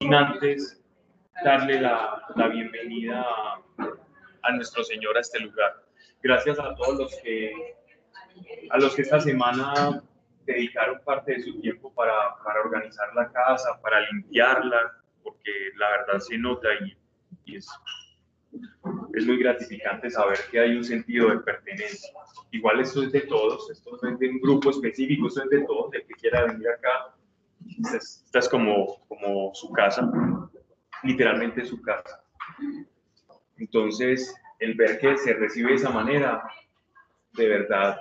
sin antes darle la, la bienvenida a, a, nuestro Señor a este lugar. Gracias a todos los que, a los que esta semana dedicaron parte de su tiempo para, para organizar la casa, para limpiarla, porque la verdad se nota y, y es, es muy gratificante saber que hay un sentido de pertenencia. Igual esto es de todos, esto no es de un grupo específico, esto es de todos, el que quiera venir acá. Esta es como, como su casa, literalmente su casa. Entonces, el ver que se recibe de esa manera, de verdad,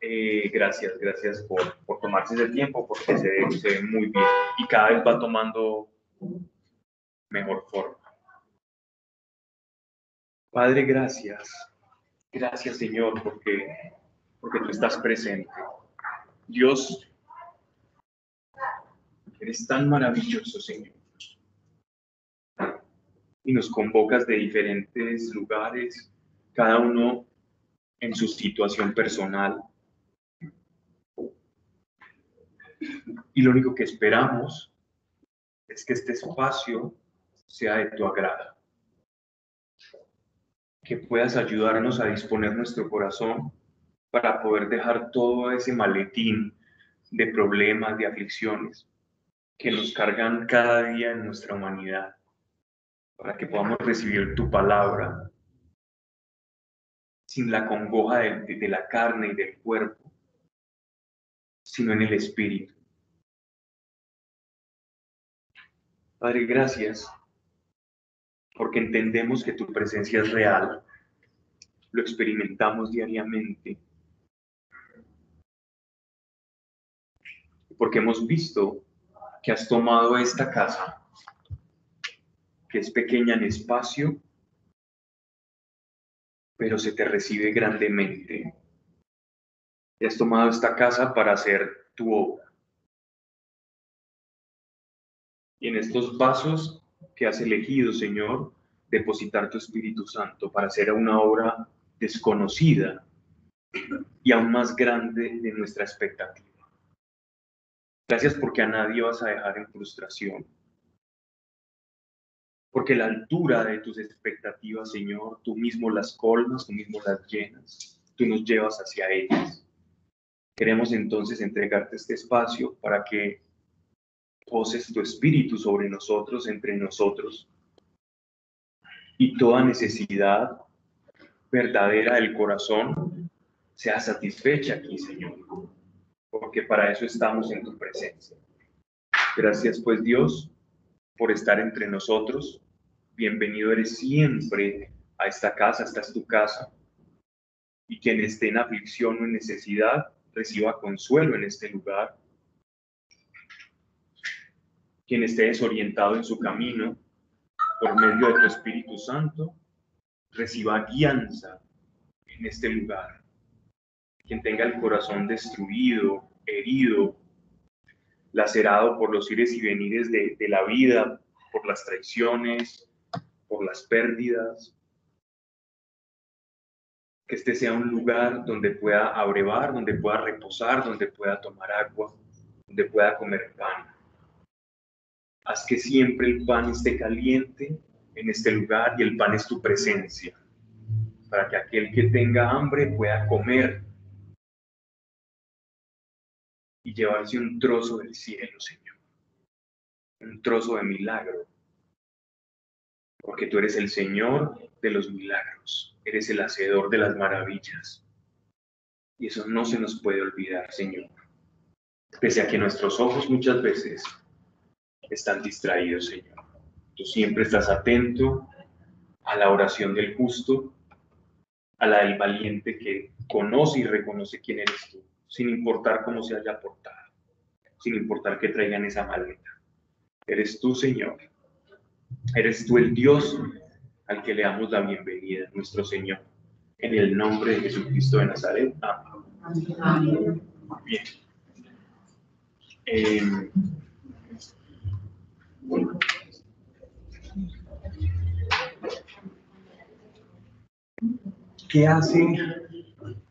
eh, gracias, gracias por, por, tomarse ese tiempo, porque se, se ve muy bien y cada vez va tomando mejor forma. Padre, gracias. Gracias, Señor, porque, porque tú estás presente. Dios, eres tan maravilloso, Señor. Y nos convocas de diferentes lugares, cada uno en su situación personal. Y lo único que esperamos es que este espacio sea de tu agrado que puedas ayudarnos a disponer nuestro corazón para poder dejar todo ese maletín de problemas, de aflicciones que nos cargan cada día en nuestra humanidad, para que podamos recibir tu palabra sin la congoja de, la carne y del cuerpo, sino en el espíritu. Padre, gracias porque entendemos que tu presencia es real, lo experimentamos diariamente, porque hemos visto que has tomado esta casa, que es pequeña en espacio, pero se te recibe grandemente. Y has tomado esta casa para hacer tu obra. Y en estos vasos que has elegido, Señor, depositar tu Espíritu Santo para hacer una obra desconocida y aún más grande de nuestra expectativa. Gracias porque a nadie vas a dejar en frustración. Porque la altura de tus expectativas, Señor, tú mismo las colmas, tú mismo las llenas, tú nos llevas hacia ellas. Queremos entonces entregarte este espacio para que poses tu espíritu sobre nosotros, entre nosotros, y toda necesidad verdadera del corazón sea satisfecha aquí, Señor, porque para eso estamos en tu presencia. Gracias, pues, Dios, por estar entre nosotros. Bienvenido eres siempre a esta casa, esta es tu casa. Y quien esté en aflicción o en necesidad, reciba consuelo en este lugar quien esté desorientado en su camino, por medio de tu Espíritu Santo, reciba guianza en este lugar. Quien tenga el corazón destruido, herido, lacerado por los ires y venires de, de la vida, por las traiciones, por las pérdidas, que este sea un lugar donde pueda abrevar, donde pueda reposar, donde pueda tomar agua, donde pueda comer pan. Haz que siempre el pan esté caliente en este lugar y el pan es tu presencia, para que aquel que tenga hambre pueda comer y llevarse un trozo del cielo, Señor, un trozo de milagro, porque tú eres el Señor de los milagros, eres el hacedor de las maravillas. Y eso no se nos puede olvidar, Señor. Pese a que nuestros ojos muchas veces están distraídos, Señor. Tú siempre estás atento a la oración del justo, a la del valiente que conoce y reconoce quién eres tú, sin importar cómo se haya portado, sin importar que traigan esa maleta. Eres tú, Señor. Eres tú el Dios al que le damos la bienvenida, nuestro Señor. En el nombre de Jesucristo de Nazaret. Amén. Bien. Eh, ¿Qué hace,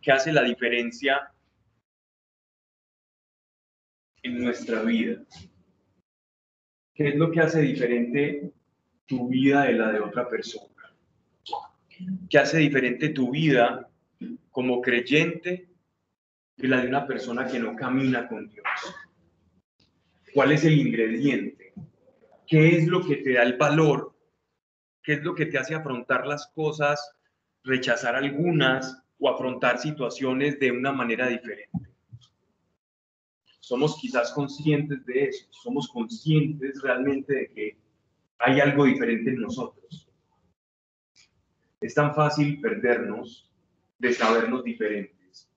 ¿Qué hace la diferencia en nuestra vida? ¿Qué es lo que hace diferente tu vida de la de otra persona? ¿Qué hace diferente tu vida como creyente de la de una persona que no camina con Dios? ¿Cuál es el ingrediente? ¿Qué es lo que te da el valor? ¿Qué es lo que te hace afrontar las cosas, rechazar algunas o afrontar situaciones de una manera diferente? Somos quizás conscientes de eso, somos conscientes realmente de que hay algo diferente en nosotros. Es tan fácil perdernos de sabernos diferentes.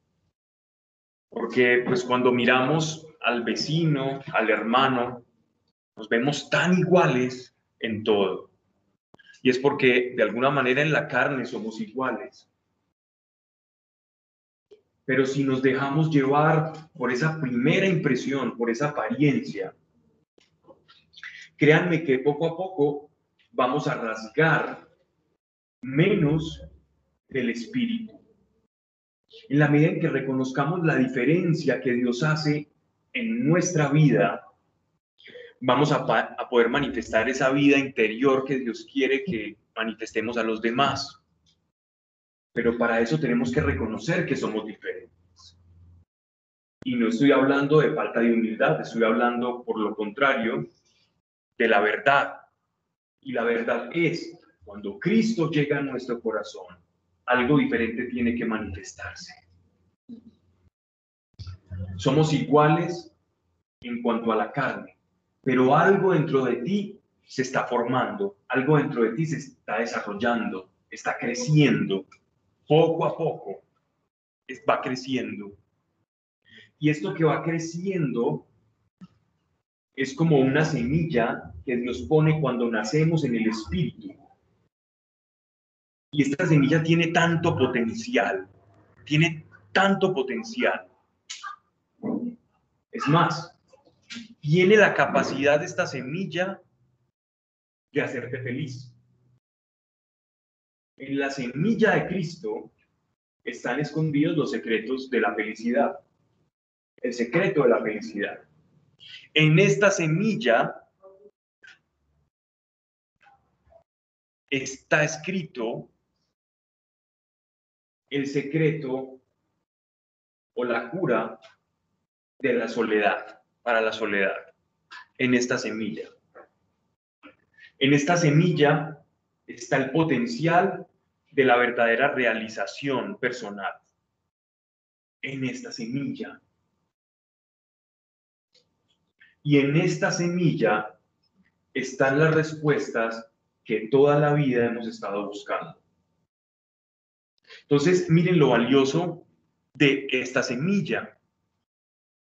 Porque pues cuando miramos al vecino, al hermano, nos vemos tan iguales en todo. Y es porque de alguna manera en la carne somos iguales. Pero si nos dejamos llevar por esa primera impresión, por esa apariencia, créanme que poco a poco vamos a rasgar menos del espíritu. En la medida en que reconozcamos la diferencia que Dios hace en nuestra vida, vamos a, a, poder manifestar esa vida interior que Dios quiere que manifestemos a los demás. Pero para eso tenemos que reconocer que somos diferentes. Y no estoy hablando de falta de humildad, estoy hablando, por lo contrario, de la verdad. Y la verdad es, cuando Cristo llega a nuestro corazón, algo diferente tiene que manifestarse. Somos iguales en cuanto a la carne, pero algo dentro de ti se está formando, algo dentro de ti se está desarrollando, está creciendo, poco a poco va creciendo. Y esto que va creciendo es como una semilla que Dios pone cuando nacemos en el Espíritu. Y esta semilla tiene tanto potencial, tiene tanto potencial. Es más, tiene la capacidad de esta semilla de hacerte feliz. En la semilla de Cristo están escondidos los secretos de la felicidad. El secreto de la felicidad. En esta semilla está escrito el secreto o la cura de la soledad, para la soledad, en esta semilla. En esta semilla está el potencial de la verdadera realización personal. En esta semilla. Y en esta semilla están las respuestas que toda la vida hemos estado buscando. Entonces, miren lo valioso de esta semilla,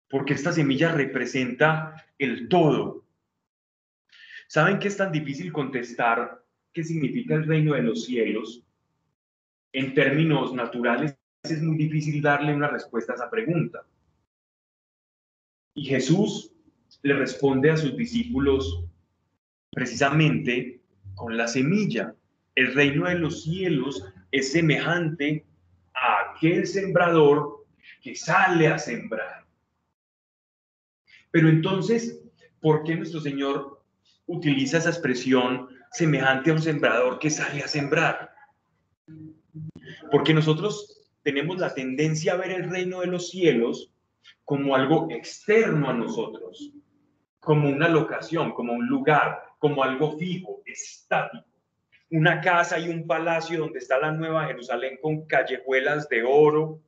porque esta semilla representa el todo. ¿Saben qué es tan difícil contestar qué significa el reino de los cielos? En términos naturales, es muy difícil darle una respuesta a esa pregunta. Y Jesús le responde a sus discípulos precisamente con la semilla. El reino de los cielos es semejante a aquel sembrador que sale a sembrar. Pero entonces, ¿por qué nuestro Señor utiliza esa expresión semejante a un sembrador que sale a sembrar? Porque nosotros tenemos la tendencia a ver el reino de los cielos como algo externo a nosotros, como una locación, como un lugar, como algo fijo, estático una casa y un palacio donde está la Nueva Jerusalén con callejuelas de oro,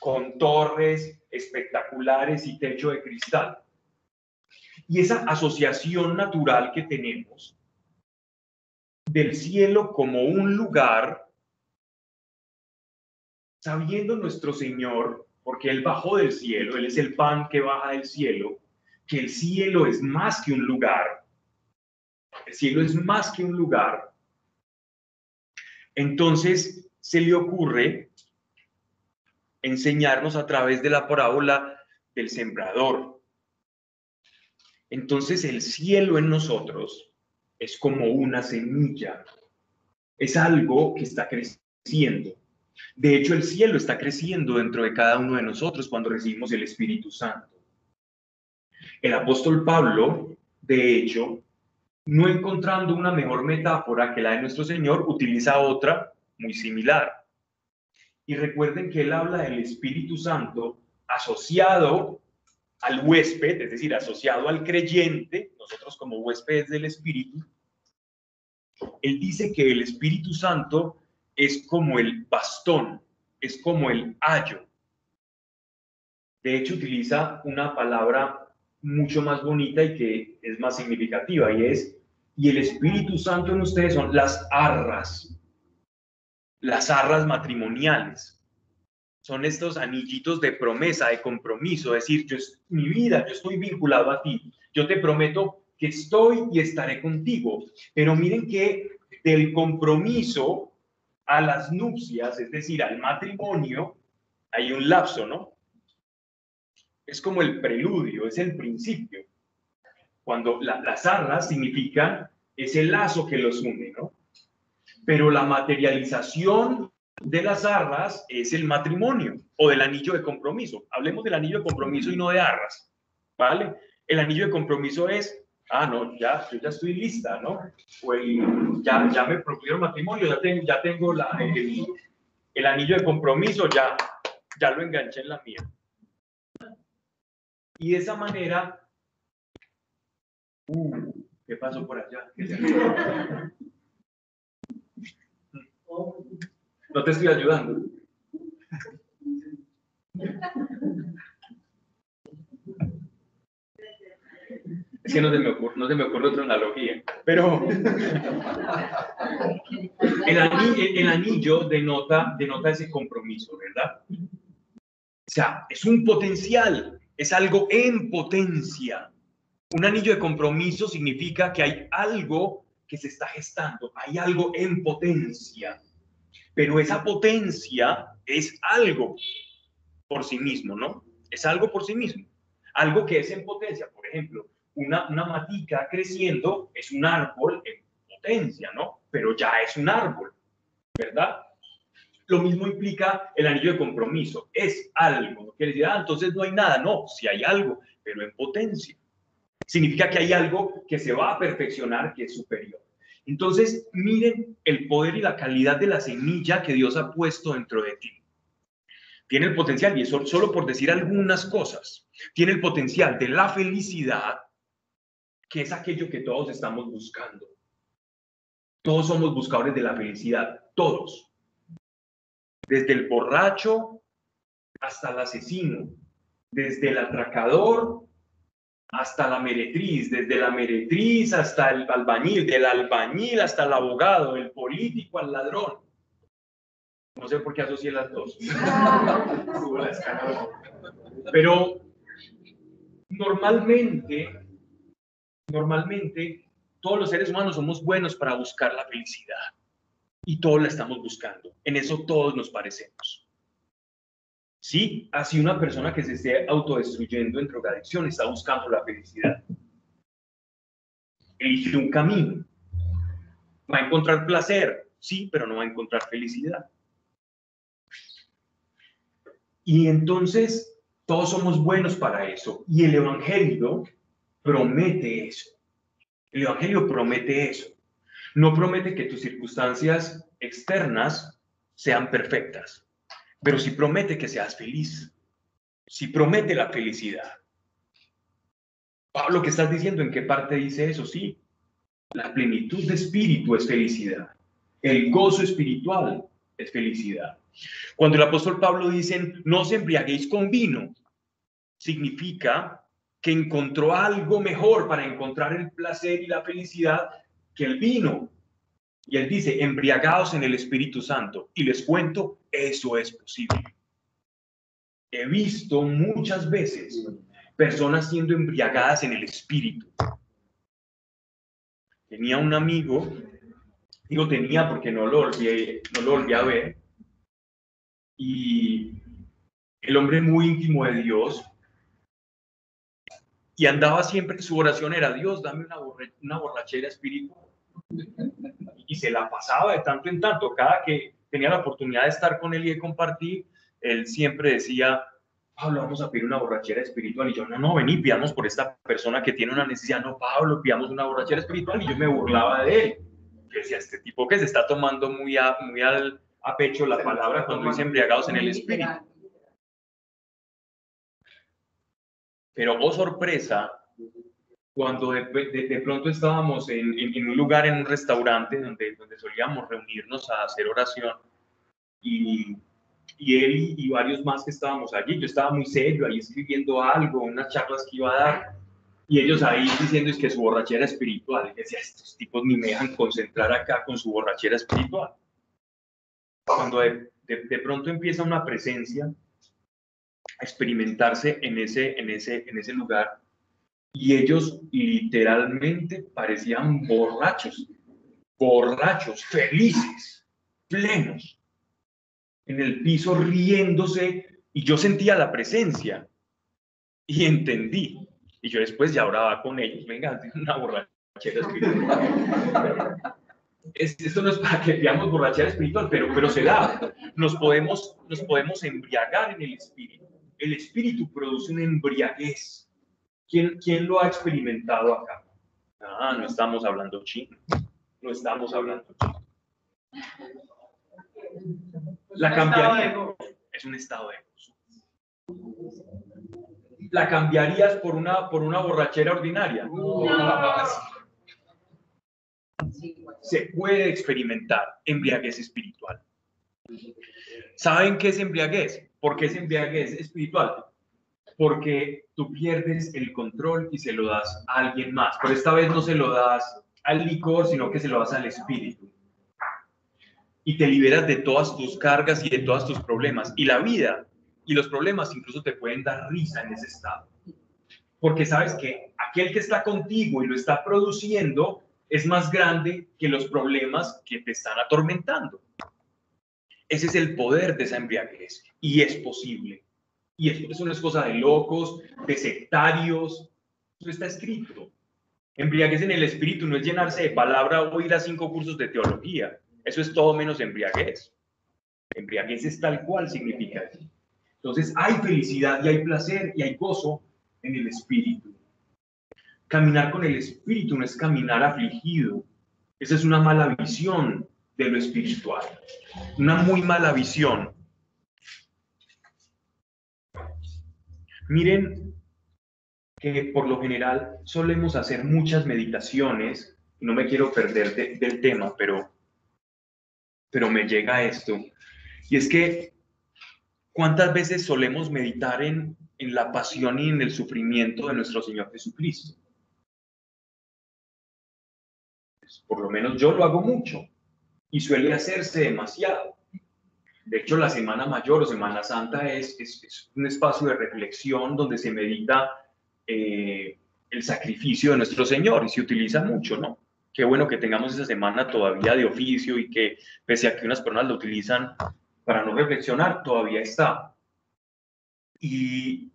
con torres espectaculares y techo de cristal. Y esa asociación natural que tenemos del cielo como un lugar, sabiendo nuestro Señor, porque Él bajó del cielo, Él es el pan que baja del cielo, que el cielo es más que un lugar, el cielo es más que un lugar, entonces se le ocurre enseñarnos a través de la parábola del sembrador. Entonces el cielo en nosotros es como una semilla, es algo que está creciendo. De hecho, el cielo está creciendo dentro de cada uno de nosotros cuando recibimos el Espíritu Santo. El apóstol Pablo, de hecho, no encontrando una mejor metáfora que la de nuestro Señor, utiliza otra muy similar. Y recuerden que él habla del Espíritu Santo asociado al huésped, es decir, asociado al creyente, nosotros como huéspedes del Espíritu. Él dice que el Espíritu Santo es como el bastón, es como el ayo. De hecho, utiliza una palabra mucho más bonita y que es más significativa, y es, y el Espíritu Santo en ustedes son las arras, las arras matrimoniales. Son estos anillitos de promesa, de compromiso, es decir, yo, mi vida, yo estoy vinculado a ti, yo te prometo que estoy y estaré contigo. Pero miren que del compromiso a las nupcias, es decir, al matrimonio, hay un lapso, ¿no? Es como el preludio, es el principio. Cuando las arras significan ese lazo que los une, ¿no? Pero la materialización de las arras es el matrimonio o del anillo de compromiso. Hablemos del anillo de compromiso y no de arras, ¿vale? El anillo de compromiso es, ah, no, ya, yo ya estoy lista, ¿no? O ya, ya me propusieron matrimonio, ya tengo, ya tengo la, el, anillo de compromiso, ya, ya lo enganché en la mía. Y de esa manera, uh, ¿qué pasó por allá? No te estoy ayudando. Es que no se me ocurre, no se me ocurre otra analogía. Pero el anillo, el anillo denota, denota ese compromiso, ¿verdad? O sea, es un potencial, es algo en potencia. Un anillo de compromiso significa que hay algo que se está gestando, hay algo en potencia pero esa potencia es algo por sí mismo, ¿no? Es algo por sí mismo. Algo que es en potencia, por ejemplo, una, matica creciendo es un árbol en potencia, ¿no? Pero ya es un árbol, ¿verdad? Lo mismo implica el anillo de compromiso. Es algo. No quiere decir, ah, entonces no hay nada. No, si hay algo, pero en potencia. Significa que hay algo que se va a perfeccionar, que es superior. Entonces, miren el poder y la calidad de la semilla que Dios ha puesto dentro de ti. Tiene el potencial, y eso solo por decir algunas cosas, tiene el potencial de la felicidad, que es aquello que todos estamos buscando. Todos somos buscadores de la felicidad, todos. Desde el borracho hasta el asesino, desde el atracador hasta la meretriz, desde la meretriz hasta el albañil, del albañil hasta el abogado, el político al ladrón. No sé por qué asocié las dos. Pero normalmente, normalmente, todos los seres humanos somos buenos para buscar la felicidad. Y todos la estamos buscando. En eso todos nos parecemos. Sí, así una persona que se esté autodestruyendo en drogadicción está buscando la felicidad. Elige un camino. Va a encontrar placer, sí, pero no va a encontrar felicidad. Y entonces todos somos buenos para eso. Y el Evangelio promete eso. El Evangelio promete eso. No promete que tus circunstancias externas sean perfectas pero si promete que seas feliz, si promete la felicidad. Pablo, ¿qué estás diciendo? ¿En qué parte dice eso? Sí, la plenitud de espíritu es felicidad. El gozo espiritual es felicidad. Cuando el apóstol Pablo dice, no os embriaguéis con vino, significa que encontró algo mejor para encontrar el placer y la felicidad que el vino. Y él dice, embriagados en el Espíritu Santo. Y les cuento, eso es posible. He visto muchas veces personas siendo embriagadas en el Espíritu. Tenía un amigo, digo tenía porque no lo volví, no lo volví a ver, y el hombre muy íntimo de Dios, y andaba siempre, su oración era, Dios, dame una, una borrachera espiritual y se la pasaba de tanto en tanto. Cada que tenía la oportunidad de estar con él y de compartir, él siempre decía, Pablo, vamos a pedir una borrachera espiritual. Y yo, no, no, vení, pidamos por esta persona que tiene una necesidad. No, Pablo, pidamos una borrachera espiritual. Y yo me burlaba de él. Yo decía, este tipo que se está tomando muy a, muy al, a pecho la palabra cuando dice embriagados en el espíritu. Pero, oh sorpresa, cuando de, de, pronto estábamos en, en, un lugar, en un restaurante donde, donde solíamos reunirnos a hacer oración, y, y él y, varios más que estábamos allí, yo estaba muy serio ahí escribiendo algo, unas charlas que iba a dar, y ellos ahí diciendo es que su borrachera espiritual, y decía, estos tipos ni me dejan concentrar acá con su borrachera espiritual. Cuando de, de pronto empieza una presencia a experimentarse en ese, en ese, en ese lugar, y ellos literalmente parecían borrachos, borrachos, felices, plenos, en el piso riéndose y yo sentía la presencia y entendí. Y yo después ya oraba con ellos, venga, una borrachera espiritual. esto no es para que veamos borrachera espiritual, pero, pero se da. Nos podemos, nos podemos embriagar en el espíritu. El espíritu produce una embriaguez ¿Quién, ¿Quién lo ha experimentado acá? Ah, no estamos hablando chino. No estamos hablando chino. La cambiaría. Es un estado de gozo. ¿La cambiarías por una, por una borrachera ordinaria? Se puede experimentar embriaguez espiritual. ¿Saben qué es embriaguez? ¿Por qué es embriaguez espiritual? Porque tú pierdes el control y se lo das a alguien más. Pero esta vez no se lo das al licor, sino que se lo das al espíritu. Y te liberas de todas tus cargas y de todos tus problemas. Y la vida y los problemas incluso te pueden dar risa en ese estado. Porque sabes que aquel que está contigo y lo está produciendo es más grande que los problemas que te están atormentando. Ese es el poder de esa embriaguez y es posible. Y eso no es cosa de locos, de sectarios. Eso está escrito. Embriaguez en el espíritu no es llenarse de palabra o ir a cinco cursos de teología. Eso es todo menos embriaguez. Embriaguez es tal cual significa. Entonces hay felicidad y hay placer y hay gozo en el espíritu. Caminar con el espíritu no es caminar afligido. Esa es una mala visión de lo espiritual. Una muy mala visión. Miren que por lo general solemos hacer muchas meditaciones, no me quiero perder del tema, pero, pero me llega esto, y es que ¿cuántas veces solemos meditar en, en la pasión y en el sufrimiento de nuestro Señor Jesucristo? Pues, por lo menos yo lo hago mucho y suele hacerse demasiado. De hecho, la Semana Mayor o Semana Santa es, es, un espacio de reflexión donde se medita eh, el sacrificio de nuestro Señor y se utiliza mucho, ¿no? Qué bueno que tengamos esa semana todavía de oficio y que pese a que unas personas lo utilizan para no reflexionar, todavía está. Y,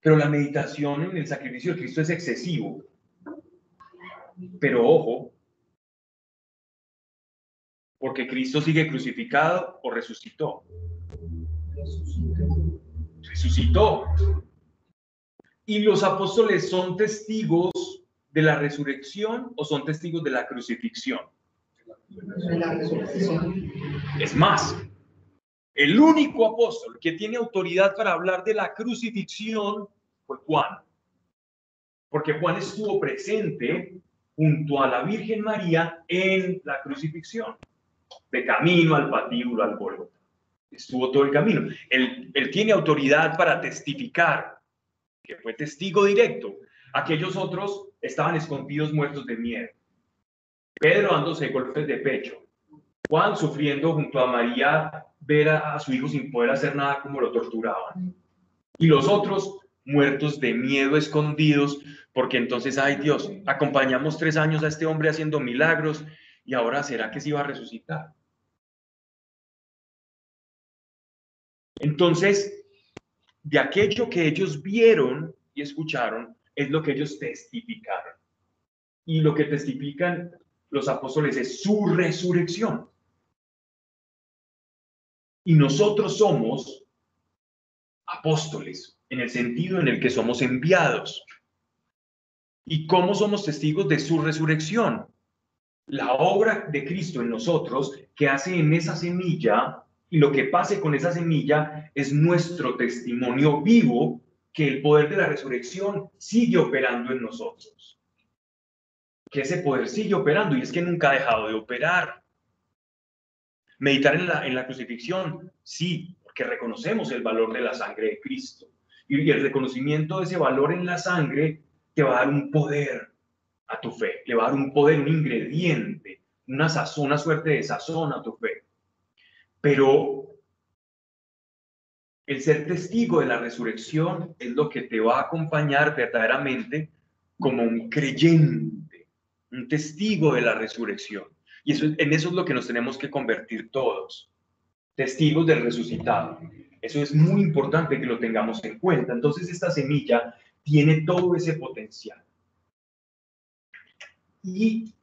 pero la meditación en el sacrificio de Cristo es excesivo. Pero ojo, porque Cristo sigue crucificado o resucitó. Resucitó. Y los apóstoles son testigos de la resurrección o son testigos de la crucifixión. Es más, el único apóstol que tiene autoridad para hablar de la crucifixión fue Juan. Porque Juan estuvo presente junto a la Virgen María en la crucifixión de camino al patíbulo, al pueblo. Estuvo todo el camino. Él, él tiene autoridad para testificar, que fue testigo directo. Aquellos otros estaban escondidos muertos de miedo. Pedro dándose golpes de pecho. Juan sufriendo junto a María ver a, a, su hijo sin poder hacer nada como lo torturaban. Y los otros muertos de miedo, escondidos, porque entonces, ay Dios, acompañamos tres años a este hombre haciendo milagros y ahora será que se iba a resucitar. Entonces, de aquello que ellos vieron y escucharon, es lo que ellos testificaron. Y lo que testifican los apóstoles es su resurrección. Y nosotros somos apóstoles, en el sentido en el que somos enviados. ¿Y cómo somos testigos de su resurrección? La obra de Cristo en nosotros que hace en esa semilla y lo que pase con esa semilla es nuestro testimonio vivo que el poder de la resurrección sigue operando en nosotros. Que ese poder sigue operando y es que nunca ha dejado de operar. Meditar en la, en la crucifixión, sí, porque reconocemos el valor de la sangre de Cristo. Y el reconocimiento de ese valor en la sangre te va a dar un poder a tu fe, le va a dar un poder, un ingrediente, una sazón, una suerte de sazón a tu fe. Pero el ser testigo de la resurrección es lo que te va a acompañar verdaderamente como un creyente, un testigo de la resurrección. Y eso, en eso es lo que nos tenemos que convertir todos, testigos del resucitado. Eso es muy importante que lo tengamos en cuenta. Entonces esta semilla tiene todo ese potencial. Y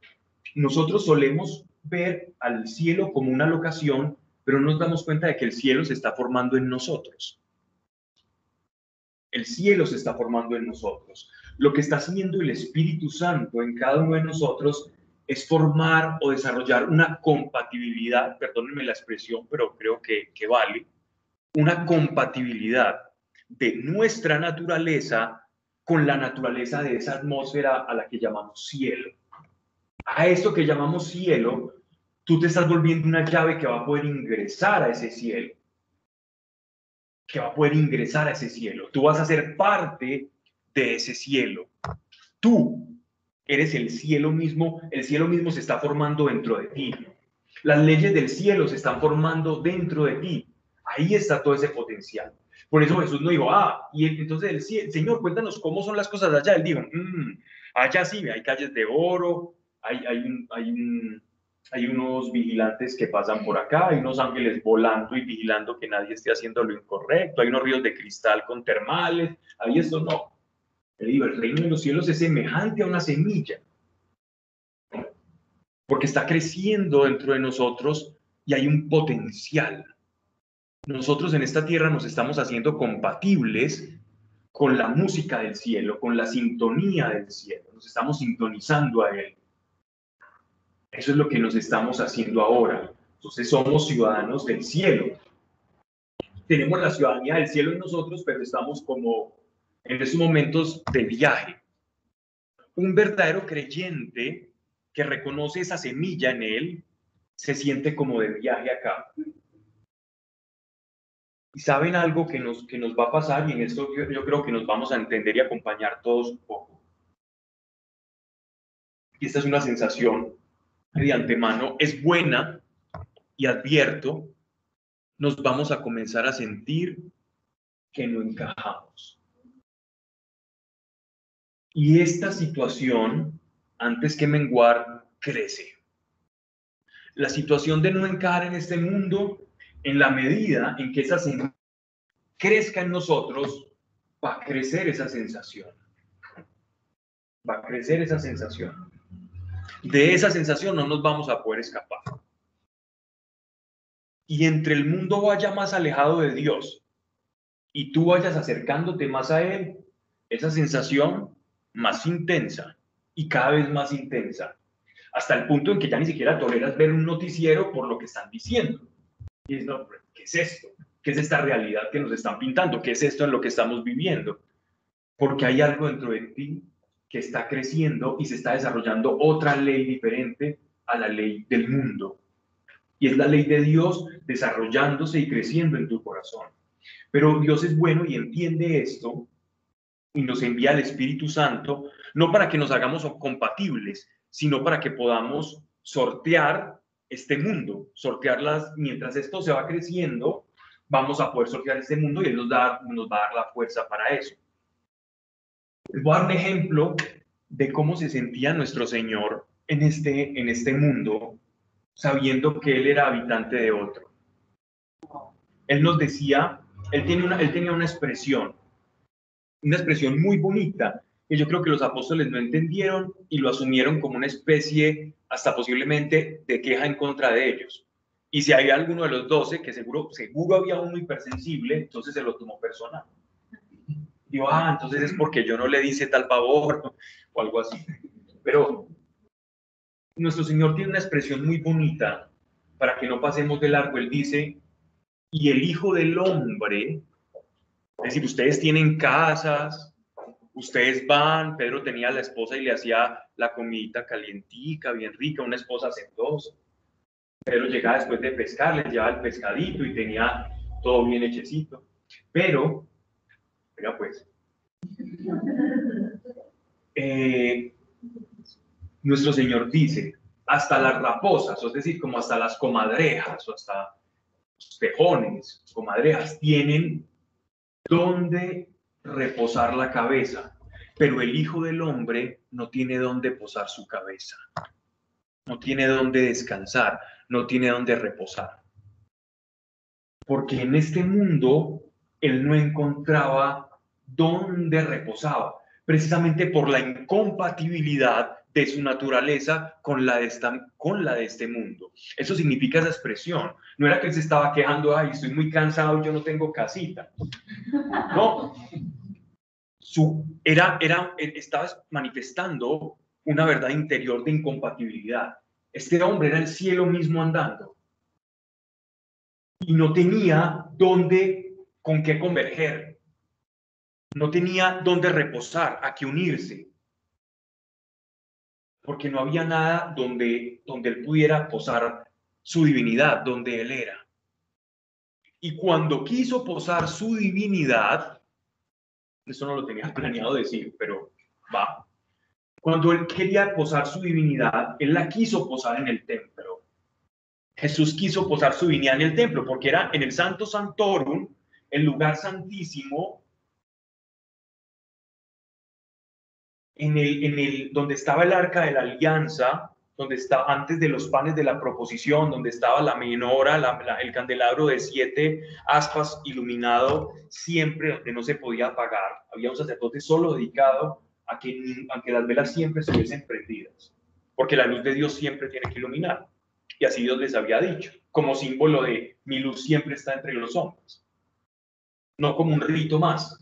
nosotros solemos ver al cielo como una locación, pero no nos damos cuenta de que el cielo se está formando en nosotros. El cielo se está formando en nosotros. Lo que está haciendo el Espíritu Santo en cada uno de nosotros es formar o desarrollar una compatibilidad, perdónenme la expresión, pero creo que, que vale, una compatibilidad de nuestra naturaleza con la naturaleza de esa atmósfera a la que llamamos cielo. A esto que llamamos cielo, tú te estás volviendo una llave que va a poder ingresar a ese cielo. Que va a poder ingresar a ese cielo. Tú vas a ser parte de ese cielo. Tú eres el cielo mismo, el cielo mismo se está formando dentro de ti. Las leyes del cielo se están formando dentro de ti. Ahí está todo ese potencial. Por eso Jesús no dijo, ah, y entonces el Señor, cuéntanos cómo son las cosas allá. Él dijo, mm, allá sí, hay calles de oro, hay, hay, hay, hay unos vigilantes que pasan por acá, hay unos ángeles volando y vigilando que nadie esté haciendo lo incorrecto, hay unos ríos de cristal con termales, ahí esto no. El reino de los cielos es semejante a una semilla, porque está creciendo dentro de nosotros y hay un potencial nosotros en esta tierra nos estamos haciendo compatibles con la música del cielo, con la sintonía del cielo, nos estamos sintonizando a él. Eso es lo que nos estamos haciendo ahora. Entonces somos ciudadanos del cielo. Tenemos la ciudadanía del cielo en nosotros, pero estamos como en estos momentos de viaje. Un verdadero creyente que reconoce esa semilla en él se siente como de viaje acá. Y saben algo que nos, que nos va a pasar y en esto yo, creo que nos vamos a entender y acompañar todos un poco. Y esta es una sensación de antemano, es buena y advierto, nos vamos a comenzar a sentir que no encajamos. Y esta situación, antes que menguar, crece. La situación de no encajar en este mundo en la medida en que esa sensación crezca en nosotros, va a crecer esa sensación. Va a crecer esa sensación. De esa sensación no nos vamos a poder escapar. Y entre el mundo vaya más alejado de Dios y tú vayas acercándote más a Él, esa sensación más intensa y cada vez más intensa, hasta el punto en que ya ni siquiera toleras ver un noticiero por lo que están diciendo y es, no, ¿qué es esto? ¿Qué es esta realidad que nos están pintando? ¿Qué es esto en lo que estamos viviendo? Porque hay algo dentro de ti que está creciendo y se está desarrollando otra ley diferente a la ley del mundo. Y es la ley de Dios desarrollándose y creciendo en tu corazón. Pero Dios es bueno y entiende esto y nos envía el Espíritu Santo, no para que nos hagamos compatibles, sino para que podamos sortear este mundo, sortearlas, mientras esto se va creciendo, vamos a poder sortear este mundo y Él nos, da, nos va a dar la fuerza para eso. Les voy a dar un ejemplo de cómo se sentía nuestro Señor en este, en este mundo, sabiendo que Él era habitante de otro. Él nos decía, Él, tiene una, él tenía una expresión, una expresión muy bonita, que yo creo que los apóstoles no entendieron y lo asumieron como una especie hasta posiblemente de queja en contra de ellos. Y si hay alguno de los doce, que seguro, seguro había uno hipersensible, entonces se lo tomó personal. Ah, entonces es porque yo no le dice tal favor o algo así. Pero nuestro Señor tiene una expresión muy bonita para que no pasemos de largo. Él dice, y el Hijo del Hombre, es decir, ustedes tienen casas, ustedes van, Pedro tenía a la esposa y le hacía la comidita calientica, bien rica, una esposa hacendosa. Pedro llegaba después de pescar, les llevaba el pescadito y tenía todo bien hechecito. Pero, pues, eh, nuestro Señor dice, hasta las raposas, es decir, como hasta las comadrejas o hasta los tejones, comadrejas, tienen donde reposar la cabeza, pero el Hijo del Hombre no tiene donde posar su cabeza, no tiene donde descansar, no tiene donde reposar. Porque en este mundo él no encontraba dónde reposaba, precisamente por la incompatibilidad de su naturaleza con la de, este mundo. Eso significa esa expresión. No era que él se estaba quejando, ay, estoy muy cansado, yo no tengo casita. No. Su, era, era, estaba manifestando una verdad interior de incompatibilidad. Este hombre era el cielo mismo andando. Y no tenía dónde, con qué converger. No tenía dónde reposar, a qué unirse porque no había nada donde, donde él pudiera posar su divinidad, donde él era. Y cuando quiso posar su divinidad, eso no lo tenía planeado decir, pero va. Cuando él quería posar su divinidad, él la quiso posar en el templo. Jesús quiso posar su divinidad en el templo, porque era en el Santo Santorum, el lugar santísimo, en el, en el, donde estaba el arca de la alianza, donde está antes de los panes de la proposición, donde estaba la menora, el candelabro de siete aspas iluminado, siempre donde no se podía apagar. Había un sacerdote solo dedicado a que, a que las velas siempre estuviesen prendidas, porque la luz de Dios siempre tiene que iluminar. Y así Dios les había dicho, como símbolo de mi luz siempre está entre los hombres. No como un rito más,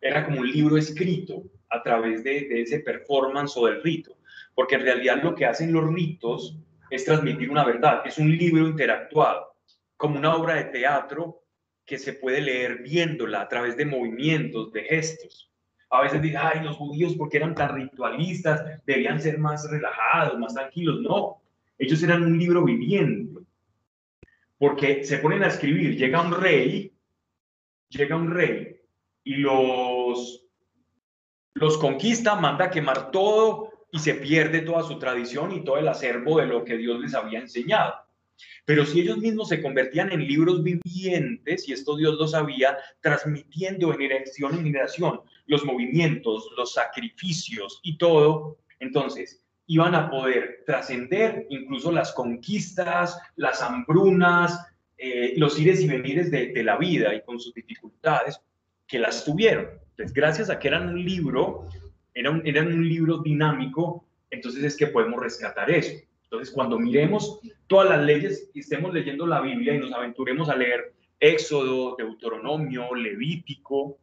era como un libro escrito a través de, ese performance o del rito, porque en realidad lo que hacen los ritos es transmitir una verdad, es un libro interactuado, como una obra de teatro que se puede leer viéndola a través de movimientos, de gestos. A veces dicen, ay, los judíos, porque eran tan ritualistas? Debían ser más relajados, más tranquilos. No, ellos eran un libro viviente. Porque se ponen a escribir, llega un rey, llega un rey y los los conquista, manda quemar todo y se pierde toda su tradición y todo el acervo de lo que Dios les había enseñado. Pero si ellos mismos se convertían en libros vivientes, y esto Dios lo sabía, transmitiendo en generación en generación los movimientos, los sacrificios y todo, entonces iban a poder trascender incluso las conquistas, las hambrunas, eh, los ires y venires de, la vida y con sus dificultades que las tuvieron. Entonces, gracias a que eran un libro, eran, eran un libro dinámico, entonces es que podemos rescatar eso. Entonces, cuando miremos todas las leyes y estemos leyendo la Biblia y nos aventuremos a leer Éxodo, Deuteronomio, Levítico,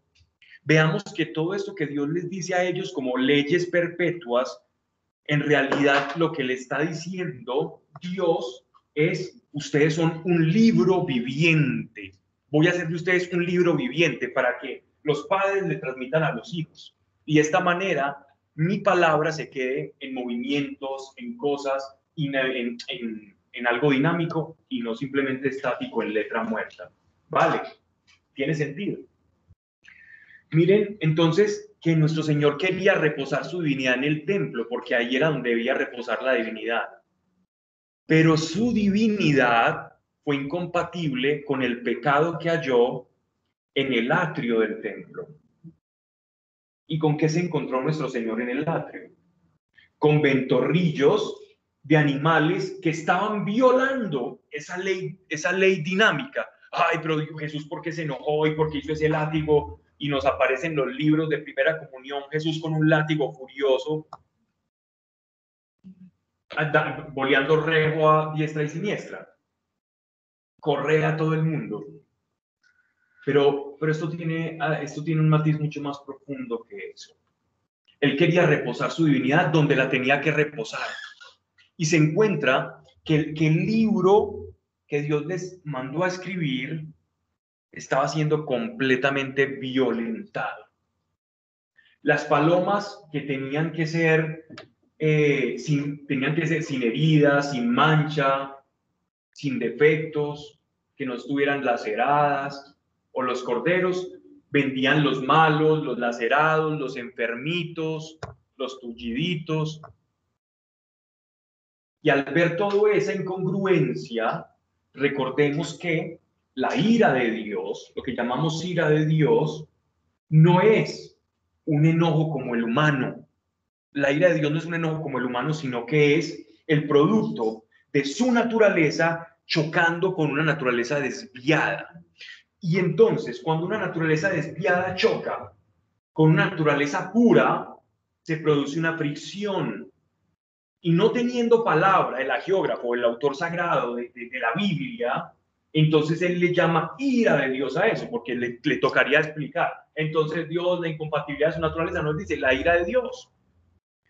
veamos que todo esto que Dios les dice a ellos como leyes perpetuas, en realidad lo que le está diciendo Dios es, ustedes son un libro viviente. Voy a hacer de ustedes un libro viviente para que los padres le transmitan a los hijos. Y de esta manera mi palabra se quede en movimientos, en cosas, en, en, algo dinámico y no simplemente estático en letra muerta. Vale, tiene sentido. Miren, entonces, que nuestro Señor quería reposar su divinidad en el templo, porque ahí era donde debía reposar la divinidad. Pero su divinidad fue incompatible con el pecado que halló en el atrio del templo. ¿Y con qué se encontró nuestro Señor en el atrio? Con ventorrillos de animales que estaban violando esa ley, esa ley dinámica. Ay, pero Jesús, ¿por qué se enojó y por qué hizo ese látigo? Y nos aparecen los libros de primera comunión, Jesús con un látigo furioso, boleando rego a diestra y siniestra. correa a todo el mundo. Pero, pero esto, tiene, ah, esto tiene un matiz mucho más profundo que eso. Él quería reposar su divinidad donde la tenía que reposar. Y se encuentra que, que el libro que Dios les mandó a escribir estaba siendo completamente violentado. Las palomas que tenían que ser, eh, sin, tenían que ser sin heridas, sin mancha, sin defectos, que no estuvieran laceradas, o los corderos vendían los malos, los lacerados, los enfermitos, los tulliditos. Y al ver toda esa incongruencia, recordemos que la ira de Dios, lo que llamamos ira de Dios, no es un enojo como el humano. La ira de Dios no es un enojo como el humano, sino que es el producto de su naturaleza chocando con una naturaleza desviada. Y entonces, cuando una naturaleza desviada choca con una naturaleza pura, se produce una fricción. Y no teniendo palabra el agiógrafo, el autor sagrado de, la Biblia, entonces él le llama ira de Dios a eso, porque le, tocaría explicar. Entonces Dios, la incompatibilidad de su naturaleza, nos dice la ira de Dios.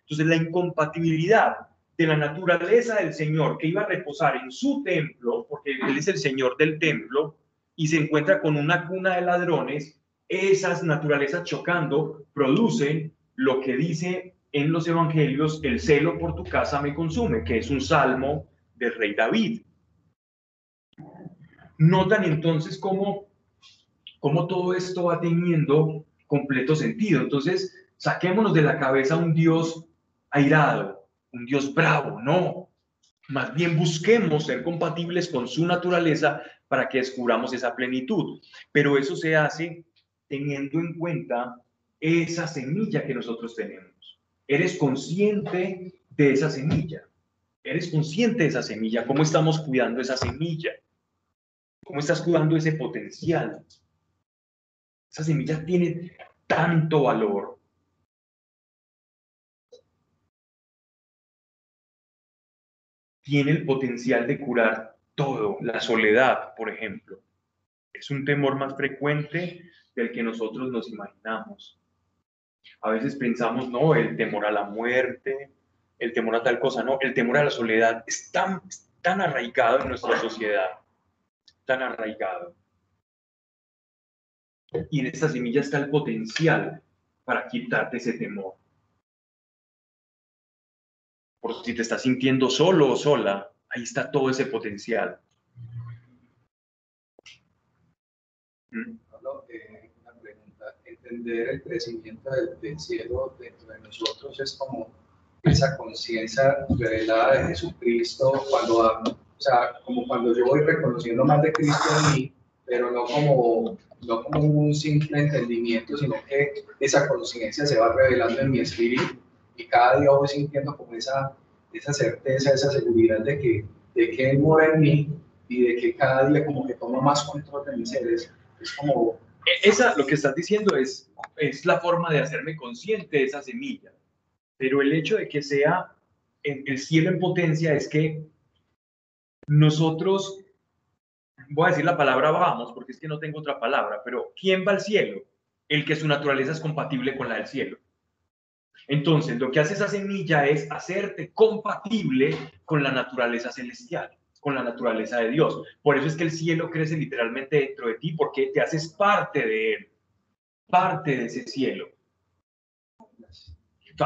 Entonces la incompatibilidad de la naturaleza del Señor que iba a reposar en su templo, porque Él es el Señor del templo, y se encuentra con una cuna de ladrones, esas naturalezas chocando producen lo que dice en los evangelios, el celo por tu casa me consume, que es un salmo del rey David. Notan entonces cómo, cómo todo esto va teniendo completo sentido. Entonces, saquémonos de la cabeza un Dios airado, un Dios bravo, no. Más bien busquemos ser compatibles con su naturaleza para que descubramos esa plenitud. Pero eso se hace teniendo en cuenta esa semilla que nosotros tenemos. Eres consciente de esa semilla. Eres consciente de esa semilla. ¿Cómo estamos cuidando esa semilla? ¿Cómo estás cuidando ese potencial? Esa semilla tiene tanto valor tiene el potencial de curar todo. La soledad, por ejemplo, es un temor más frecuente del que nosotros nos imaginamos. A veces pensamos, no, el temor a la muerte, el temor a tal cosa, no, el temor a la soledad es tan, tan arraigado en nuestra sociedad, tan arraigado. Y en esta semilla está el potencial para quitarte ese temor por si te estás sintiendo solo o sola, ahí está todo ese potencial. ¿Mm? Eh. Entender el crecimiento del, cielo dentro de nosotros es como esa conciencia revelada de Jesucristo cuando o sea, como cuando yo voy reconociendo más de Cristo en mí, pero no como, no como un simple entendimiento, sino que esa conciencia se va revelando en mi espíritu y cada día voy sintiendo como esa, esa certeza, esa seguridad de que, de que Él mora en mí y de que cada día como que toma más control de mis seres. Es como... E, esa, lo que estás diciendo es, es la forma de hacerme consciente de esa semilla, pero el hecho de que sea el cielo en potencia es que nosotros, voy a decir la palabra vamos, porque es que no tengo otra palabra, pero ¿quién va al cielo? El que su naturaleza es compatible con la del cielo. Entonces, lo que hace esa semilla es hacerte compatible con la naturaleza celestial, con la naturaleza de Dios. Por eso es que el cielo crece literalmente dentro de ti, porque te haces parte de él, parte de ese cielo.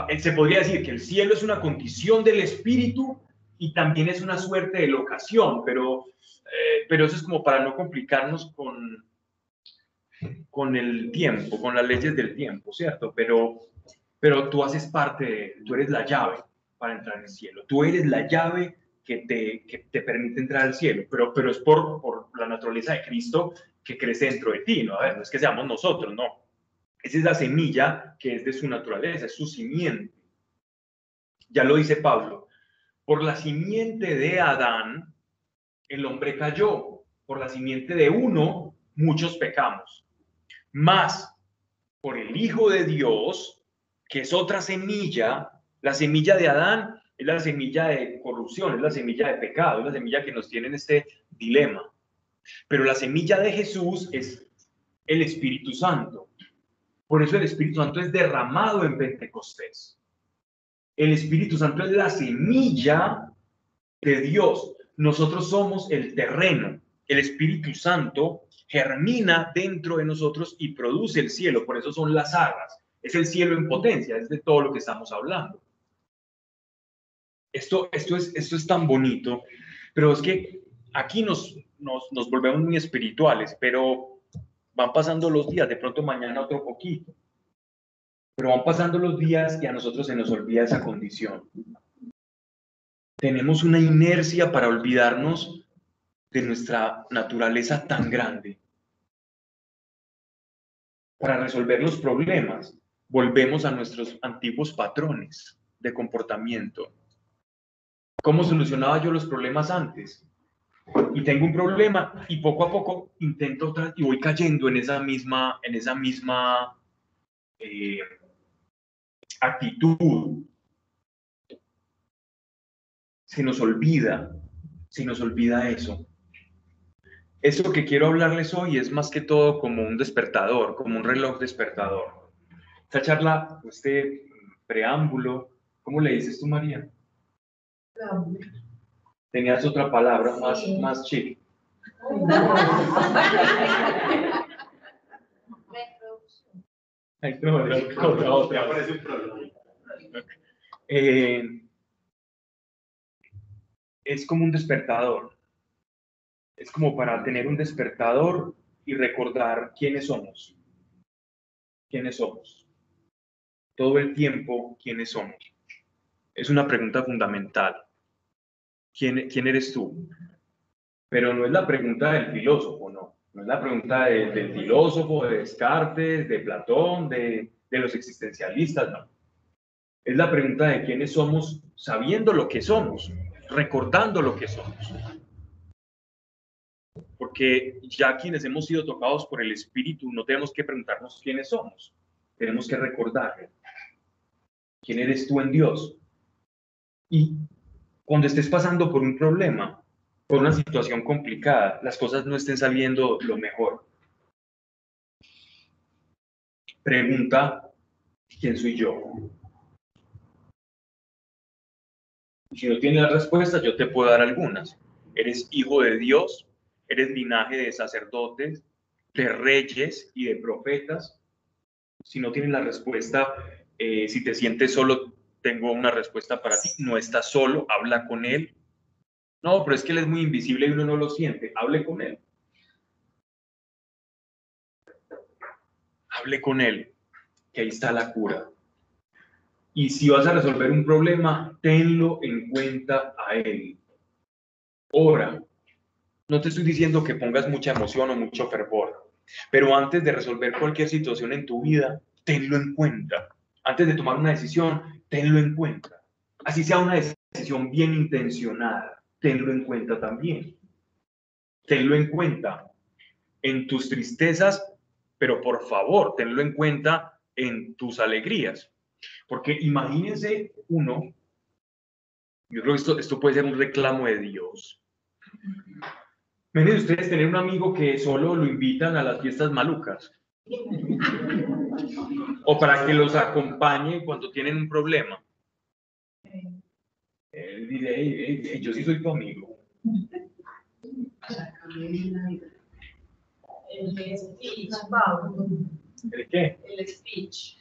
Eh, se podría decir que el cielo es una condición del espíritu y también es una suerte de locación, pero, eh, pero eso es como para no complicarnos con, con el tiempo, con las leyes del tiempo, ¿cierto? Pero pero tú haces parte, tú eres la llave para entrar en el cielo, tú eres la llave que te, que te permite entrar al cielo, pero, pero es por, por la naturaleza de Cristo que crece dentro de ti, ¿no? A ver, no es que seamos nosotros, no. Esa es la semilla que es de su naturaleza, es su simiente. Ya lo dice Pablo, por la simiente de Adán, el hombre cayó, por la simiente de uno, muchos pecamos. Más, por el Hijo de Dios, que es otra semilla, la semilla de Adán es la semilla de corrupción, es la semilla de pecado, es la semilla que nos tiene en este dilema. Pero la semilla de Jesús es el Espíritu Santo. Por eso el Espíritu Santo es derramado en Pentecostés. El Espíritu Santo es la semilla de Dios. Nosotros somos el terreno. El Espíritu Santo germina dentro de nosotros y produce el cielo. Por eso son las arras. Es el cielo en potencia, es de todo lo que estamos hablando. Esto, esto, es, esto es tan bonito, pero es que aquí nos, nos, nos volvemos muy espirituales, pero van pasando los días, de pronto mañana otro poquito, pero van pasando los días y a nosotros se nos olvida esa condición. Tenemos una inercia para olvidarnos de nuestra naturaleza tan grande. Para resolver los problemas, volvemos a nuestros antiguos patrones de comportamiento. ¿Cómo solucionaba yo los problemas antes? Y tengo un problema y poco a poco intento y voy cayendo en esa misma, en esa misma eh, actitud. Se nos olvida, se nos olvida eso. Eso que quiero hablarles hoy es más que todo como un despertador, como un reloj despertador. Esta charla, este preámbulo, ¿cómo le dices tú, María? Tenías otra palabra más, más chic. es como un despertador. Es como para tener un despertador y recordar quiénes somos. ¿Quiénes somos? Todo el tiempo, ¿quiénes somos? Es una pregunta fundamental. ¿Quién, quién eres tú? Pero no es la pregunta del filósofo, no. No es la pregunta del filósofo, de Descartes, de Platón, de, de los existencialistas, no. Es la pregunta de quiénes somos sabiendo lo que somos, recordando lo que somos. Porque ya quienes hemos sido tocados por el Espíritu no tenemos que preguntarnos quiénes somos, tenemos que recordar quién eres tú en Dios. Y cuando estés pasando por un problema, por una situación complicada, las cosas no estén saliendo lo mejor, pregunta, ¿quién soy yo? Si no tienes la respuesta, yo te puedo dar algunas. Eres hijo de Dios, eres linaje de sacerdotes, de reyes y de profetas. Si no tienes la respuesta, eh, si te sientes solo, tengo una respuesta para ti. No estás solo, habla con él. No, pero es que él es muy invisible y uno no lo siente. Hable con él. Hable con él, que ahí está la cura. Y si vas a resolver un problema, tenlo en cuenta a él. Ora. No te estoy diciendo que pongas mucha emoción o mucho fervor, pero antes de resolver cualquier situación en tu vida, tenlo en cuenta. Antes de tomar una decisión, tenlo en cuenta. Así sea una decisión bien intencionada, tenlo en cuenta también. Tenlo en cuenta en tus tristezas, pero por favor, tenlo en cuenta en tus alegrías. Porque imagínense uno, yo creo que esto, esto puede ser un reclamo de Dios. Imagínense ustedes tener un amigo que solo lo invitan a las fiestas malucas. O para que los acompañe cuando tienen un problema. Él dice, yo sí soy tu amigo. El speech, ¿El qué? El speech.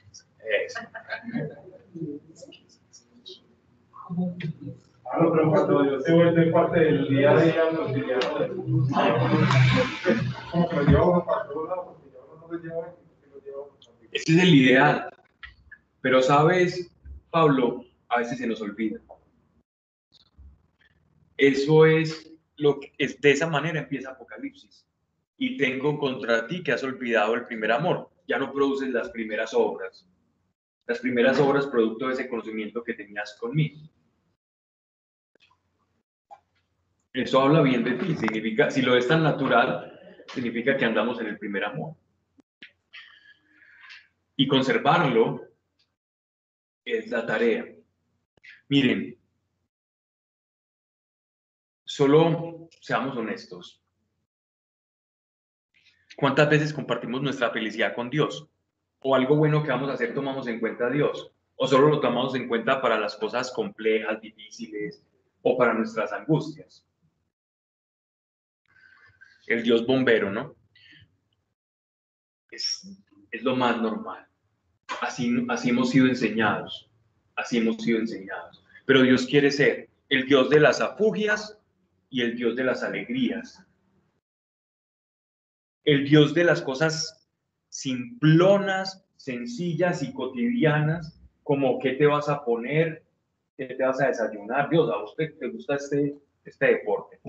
Ah, pero cuando yo te parte del día a día, pues diría, como que lo llevo para todos lados, porque yo no lo llevo Ese es el ideal. Pero sabes, Pablo, a veces se nos olvida. Eso es lo que es de esa manera empieza Apocalipsis. Y tengo contra ti que has olvidado el primer amor. Ya no produces las primeras obras las primeras obras producto de ese conocimiento que tenías conmigo. Eso habla bien de ti, significa, si lo es tan natural, significa que andamos en el primer amor. Y conservarlo es la tarea. Miren, solo seamos honestos. ¿Cuántas veces compartimos nuestra felicidad con Dios? ¿O algo bueno que vamos a hacer tomamos en cuenta a Dios? ¿O solo lo tomamos en cuenta para las cosas complejas, difíciles o para nuestras angustias? El Dios bombero, ¿no? Es, es lo más normal. Así, así hemos sido enseñados. Así hemos sido enseñados. Pero Dios quiere ser el Dios de las afugias y el Dios de las alegrías. El Dios de las cosas simplonas, sencillas y cotidianas, como qué te vas a poner, qué te vas a desayunar. Dios, ¿a usted te gusta este, este deporte?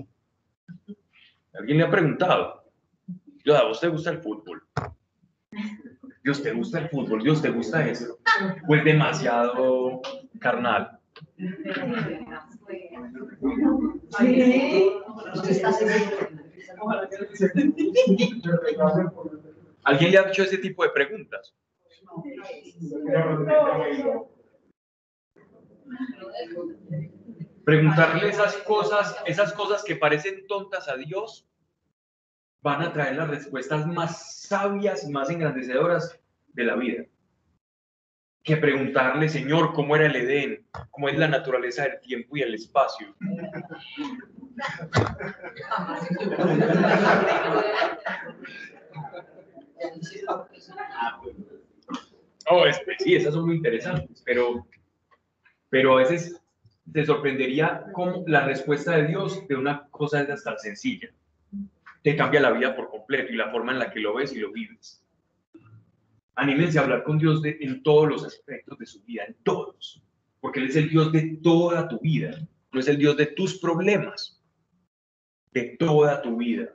¿Alguien le ha preguntado? Dios, ¿a usted te gusta el fútbol? Dios, ¿te gusta el fútbol? Dios, ¿te gusta eso? ¿O es demasiado carnal? ¿Alguien le ha hecho ese tipo de preguntas? Preguntarle esas cosas, esas cosas que parecen tontas a Dios, van a traer las respuestas más sabias, más engrandecedoras de la vida. Que preguntarle, Señor, cómo era el Edén, cómo es la naturaleza del tiempo y el espacio. Oh, sí, esas son muy interesantes, pero, pero a veces te sorprendería cómo la respuesta de Dios de una cosa es tan sencilla. Te cambia la vida por completo y la forma en la que lo ves y lo vives. Anímense a hablar con Dios de, en todos los aspectos de su vida, en todos, porque Él es el Dios de toda tu vida, no es el Dios de tus problemas, de toda tu vida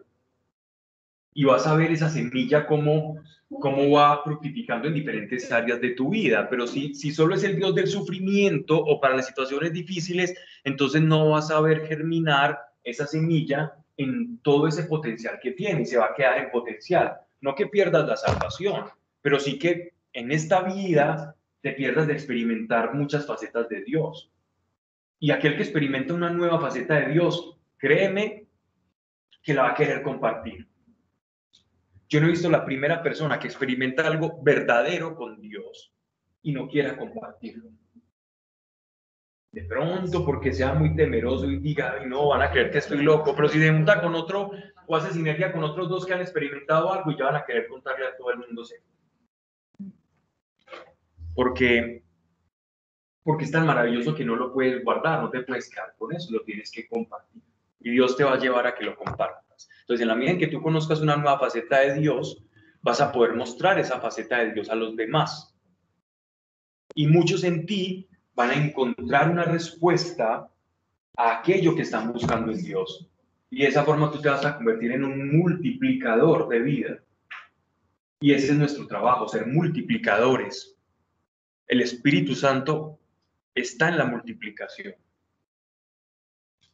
y vas a ver esa semilla cómo, cómo va fructificando en diferentes áreas de tu vida. Pero si, si solo es el Dios del sufrimiento o para las situaciones difíciles, entonces no vas a ver germinar esa semilla en todo ese potencial que tiene y se va a quedar en potencial. No que pierdas la salvación, pero sí que en esta vida te pierdas de experimentar muchas facetas de Dios. Y aquel que experimenta una nueva faceta de Dios, créeme que la va a querer compartir yo no he visto la primera persona que experimenta algo verdadero con Dios y no quiera compartirlo. De pronto, porque sea muy temeroso y diga, Ay, no, van a creer que estoy loco, pero si se junta con otro o hace sinergia con otros dos que han experimentado algo y ya van a querer contarle a todo el mundo. Porque, porque es tan maravilloso que no lo puedes guardar, no te puedes quedar con eso, lo tienes que compartir. Y Dios te va a llevar a que lo compartas. Entonces, en la medida en que tú conozcas una nueva faceta de Dios, vas a poder mostrar esa faceta de Dios a los demás. Y muchos en ti van a encontrar una respuesta a aquello que están buscando en Dios. Y de esa forma tú te vas a convertir en un multiplicador de vida. Y ese es nuestro trabajo, ser multiplicadores. El Espíritu Santo está en la multiplicación.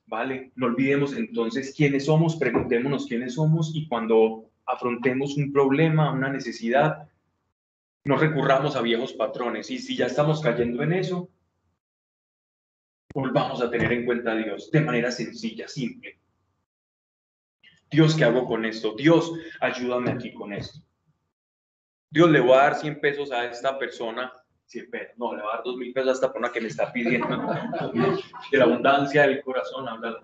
¿vale? No olvidemos entonces quiénes somos, preguntémonos quiénes somos y cuando afrontemos un problema, una necesidad, no recurramos a viejos patrones. Y si ya estamos cayendo en eso, volvamos a tener en cuenta a Dios de manera sencilla, simple. Dios, ¿qué hago con esto? Dios, ayúdame aquí con esto. Dios, le voy a dar 100 pesos a esta persona 100 pesos. No, le va a dar 2 mil pesos a esta persona que me está pidiendo. De la abundancia del corazón habla.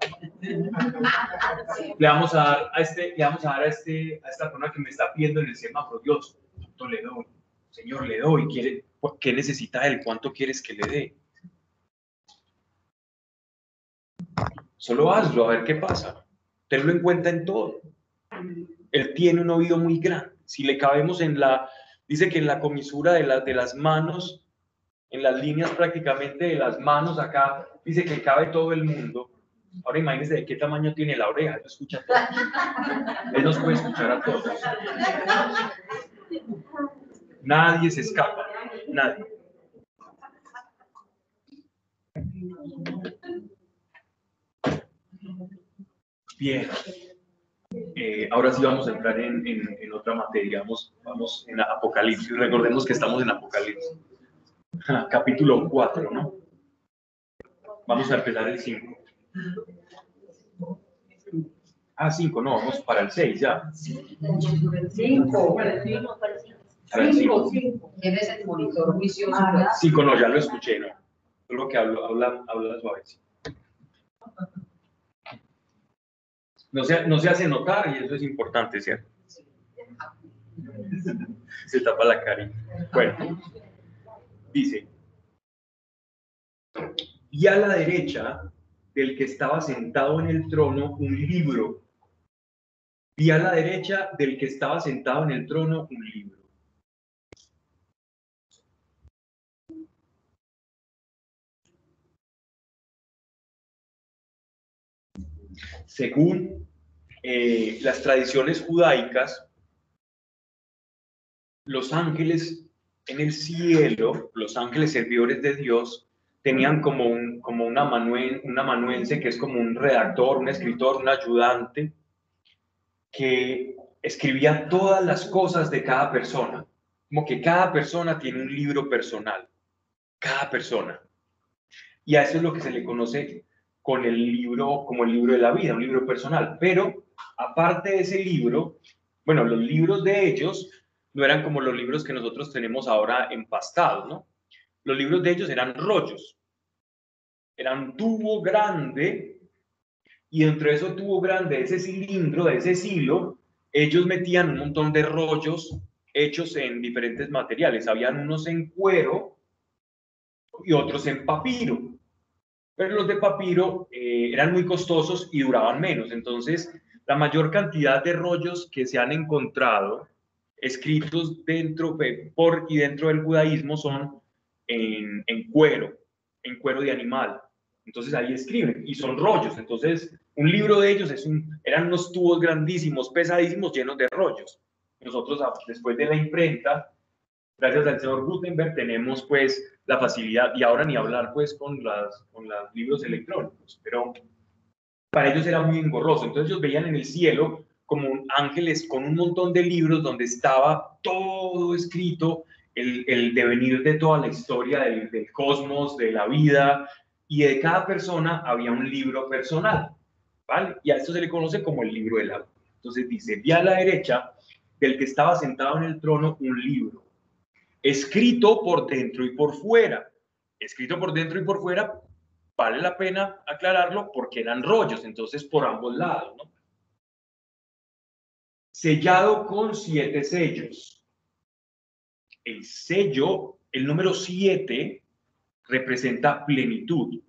Le vamos a dar a este, le vamos a dar a este, a esta persona que me está pidiendo en el semáforo. Dios, ¿cuánto le doy? Señor, le doy. ¿Quiere, ¿Qué necesita él? ¿Cuánto quieres que le dé? Solo hazlo, a ver qué pasa. Tenlo en cuenta en todo. Él tiene un oído muy grande. Si le cabemos en la Dice que en la comisura de, de las manos, en las líneas prácticamente de las manos acá, dice que cabe todo el mundo. Ahora imagínense de qué tamaño tiene la oreja, él escucha todo. Él nos puede escuchar a todos. Nadie se escapa, nadie. Bien. Eh, ahora sí vamos a entrar en, en, otra materia, vamos, vamos en Apocalipsis, recordemos que estamos en Apocalipsis, capítulo 4, ¿no? Vamos a empezar el 5. Ah, 5, no, vamos para el 6 ya. Cinco. Para el Cinco, cinco. cinco. Tienes el monitor. Ah, pues. 5 no, ya lo escuché, ¿no? Solo que hablo, habla, habla suave. No se, no se hace notar y eso es importante, ¿cierto? Se tapa la cara. Bueno, dice, y a la derecha del que estaba sentado en el trono un libro. Y a la derecha del que estaba sentado en el trono un libro. Según eh, las tradiciones judaicas, los ángeles en el cielo, los ángeles servidores de Dios, tenían como, un, como una, amanuen- un amanuense que es como un redactor, un escritor, un ayudante, que escribía todas las cosas de cada persona. Como que cada persona tiene un libro personal. Cada persona. Y a eso es lo que se le conoce con el libro, como el libro de la vida, un libro personal. Pero aparte de ese libro, bueno, los libros de ellos no eran como los libros que nosotros tenemos ahora empastados, ¿no? Los libros de ellos eran rollos. Eran un tubo grande y dentro de ese tubo grande, de ese cilindro, de ese silo, ellos metían un montón de rollos hechos en diferentes materiales. Habían unos en cuero y otros en papiro. Pero los de papiro eh, eran muy costosos y duraban menos. Entonces, la mayor cantidad de rollos que se han encontrado escritos dentro por y dentro del judaísmo son en, cuero, en cuero de animal. Entonces ahí escriben y son rollos. Entonces, un libro de ellos es un, eran unos tubos grandísimos, pesadísimos, llenos de rollos. Nosotros, después de la imprenta, gracias al señor Gutenberg, tenemos pues la facilidad, y ahora ni hablar pues con, las, con los libros electrónicos, pero para ellos era muy engorroso. Entonces ellos veían en el cielo como ángeles con un montón de libros donde estaba todo escrito, el, el devenir de toda la historia del, del cosmos, de la vida, y de cada persona había un libro personal, ¿vale? Y a esto se le conoce como el libro de la. Entonces dice, vi a la derecha del que estaba sentado en el trono un libro, escrito por dentro y por fuera. Escrito por dentro y por fuera, vale la pena aclararlo porque eran rollos, entonces por ambos lados. Sellado con siete sellos. El sello, el número siete, representa plenitud,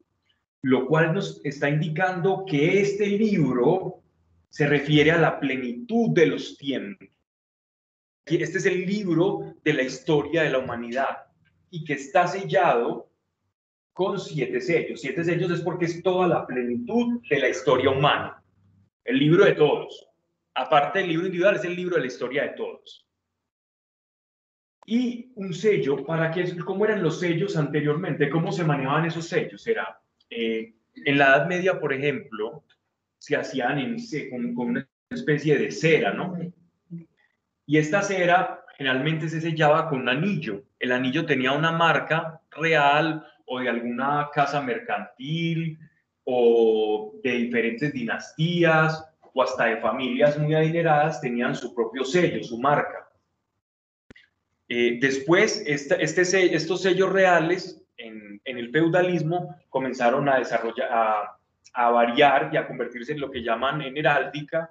lo cual nos está indicando que este libro se refiere a la plenitud de los tiempos. Este es el libro de la historia de la humanidad y que está sellado con siete sellos. Siete sellos es porque es toda la plenitud de la historia humana, el libro de todos. Aparte del libro individual, es el libro de la historia de todos. Y un sello, para que, ¿cómo eran los sellos anteriormente? ¿Cómo se manejaban esos sellos? Era, eh, en la Edad Media, por ejemplo, se hacían en, con, con una especie de cera, ¿no? Y esta cera generalmente se sellaba con un anillo. El anillo tenía una marca real o de alguna casa mercantil o de diferentes dinastías o hasta de familias muy adineradas tenían su propio sello, su marca. Eh, después, este, estos sellos reales en, en el feudalismo comenzaron a desarrollar, a, a variar y a convertirse en lo que llaman en heráldica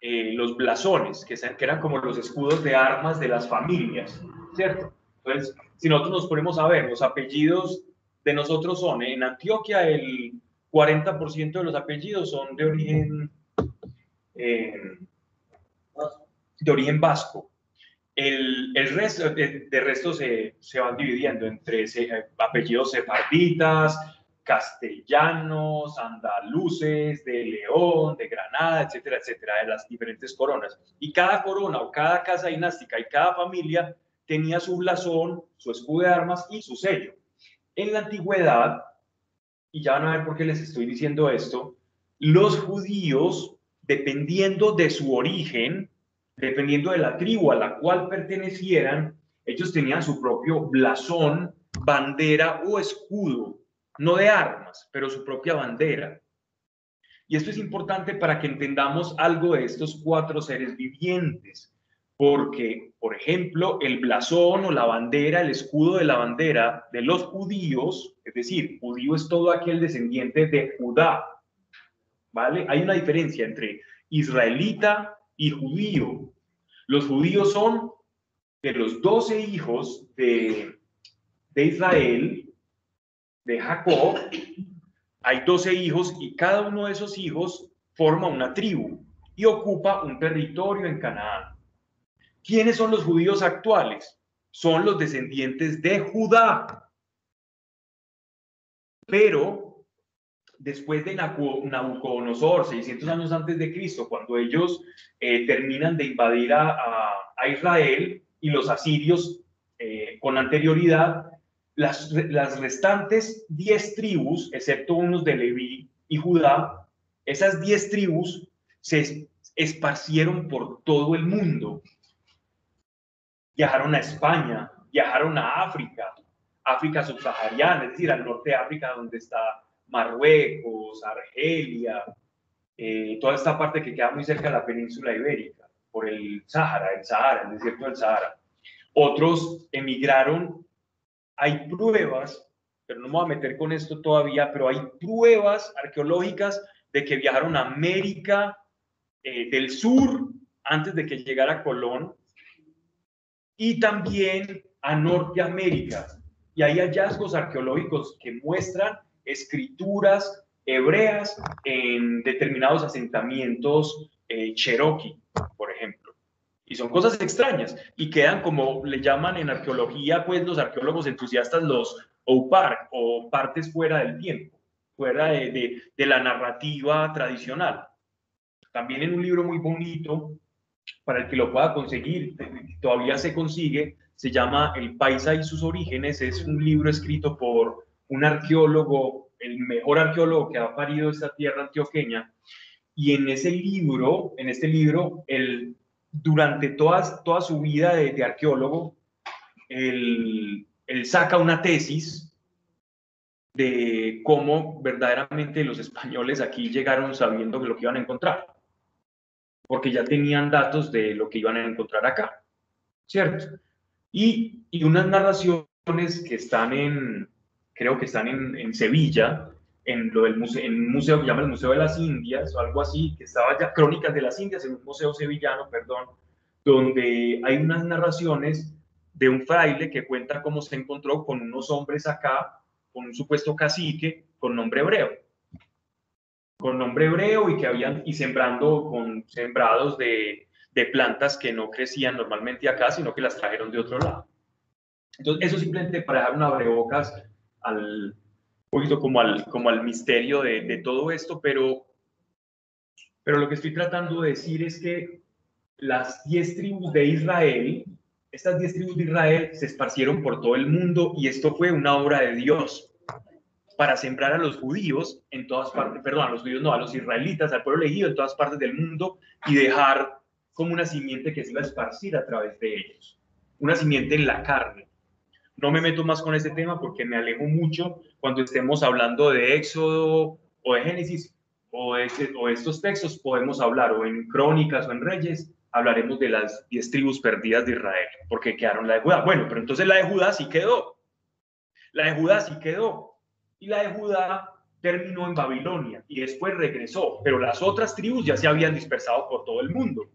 eh, los blasones, que, eran como los escudos de armas de las familias, ¿cierto? Entonces, si nosotros nos ponemos a ver, los apellidos de nosotros son, en Antioquia el 40% de los apellidos son de origen, eh, de origen vasco. El, el resto, de, de resto se, se van dividiendo entre se- eh, apellidos sefarditas, castellanos, andaluces, de León, de Granada, etcétera, etcétera, de las diferentes coronas. Y cada corona o cada casa dinástica y cada familia tenía su blasón, su escudo de armas y su sello. En la antigüedad, y ya van a ver por qué les estoy diciendo esto, los judíos, dependiendo de su origen, dependiendo de la tribu a la cual pertenecieran, ellos tenían su propio blasón, bandera o escudo, no de armas, pero su propia bandera. Y esto es importante para que entendamos algo de estos cuatro seres vivientes, porque, por ejemplo, el blasón o la bandera, el escudo de la bandera de los judíos, es decir, judío es todo aquel descendiente de Judá, ¿vale? Hay una diferencia entre israelita y judío. Los judíos son de los doce hijos de, de Israel, de Jacob, hay doce hijos y cada uno de esos hijos forma una tribu y ocupa un territorio en Canaán. ¿Quiénes son los judíos actuales? Son los descendientes de Judá. Pero después de Nabucodonosor, 600 años antes de Cristo, cuando ellos eh, terminan de invadir a, Israel y los asirios eh, con anterioridad, las, las restantes 10 tribus, excepto unos de Leví y Judá, esas 10 tribus se esparcieron por todo el mundo viajaron a España, viajaron a África, África subsahariana, es decir, al norte de África donde está Marruecos, Argelia, eh, toda esta parte que queda muy cerca de la península ibérica, por el Sahara, el Sahara, el desierto del Sahara. Otros emigraron, hay pruebas, pero no me voy a meter con esto todavía, pero hay pruebas arqueológicas de que viajaron a América eh, del Sur antes de que llegara Colón y también a Norteamérica. Y hay hallazgos arqueológicos que muestran escrituras hebreas en determinados asentamientos eh, cherokee, por. Y son cosas extrañas y quedan como le llaman en arqueología, pues los arqueólogos entusiastas los OPAR o partes fuera del tiempo, fuera de, de la narrativa tradicional. También en un libro muy bonito para el que lo pueda conseguir, todavía se consigue, se llama El Paisa y sus orígenes, es un libro escrito por un arqueólogo, el mejor arqueólogo que ha parido esta tierra antioqueña, y en ese libro, en este libro, él, durante toda, toda su vida de, arqueólogo, él, él saca una tesis de cómo verdaderamente los españoles aquí llegaron sabiendo lo que iban a encontrar porque ya tenían datos de lo que iban a encontrar acá, ¿cierto? Y, y unas narraciones que están en, creo que están en, en Sevilla, en lo del museo, en un museo que llama el Museo de las Indias o algo así, que estaba ya, Crónicas de las Indias, en un museo sevillano, perdón, donde hay unas narraciones de un fraile que cuenta cómo se encontró con unos hombres acá, con un supuesto cacique con nombre hebreo con nombre hebreo y que habían y sembrando con sembrados de, de plantas que no crecían normalmente acá, sino que las trajeron de otro lado. Entonces, eso simplemente para dejar una abrebocas al poquito como al, como al misterio de, de, todo esto, pero, pero lo que estoy tratando de decir es que las diez tribus de Israel, estas diez tribus de Israel se esparcieron por todo el mundo y esto fue una obra de Dios para sembrar a los judíos en todas partes, perdón, a los judíos no, a los israelitas, al pueblo elegido en todas partes del mundo y dejar como una simiente que se iba a esparcir a través de ellos, una simiente en la carne. No me meto más con ese tema porque me alejo mucho cuando estemos hablando de Éxodo o de Génesis o, de, estos textos, podemos hablar o en Crónicas o en Reyes, hablaremos de las diez tribus perdidas de Israel, porque quedaron la de Judá. Bueno, pero entonces la de Judá sí quedó. La de Judá sí quedó y la de Judá terminó en Babilonia y después regresó, pero las otras tribus ya se habían dispersado por todo el mundo.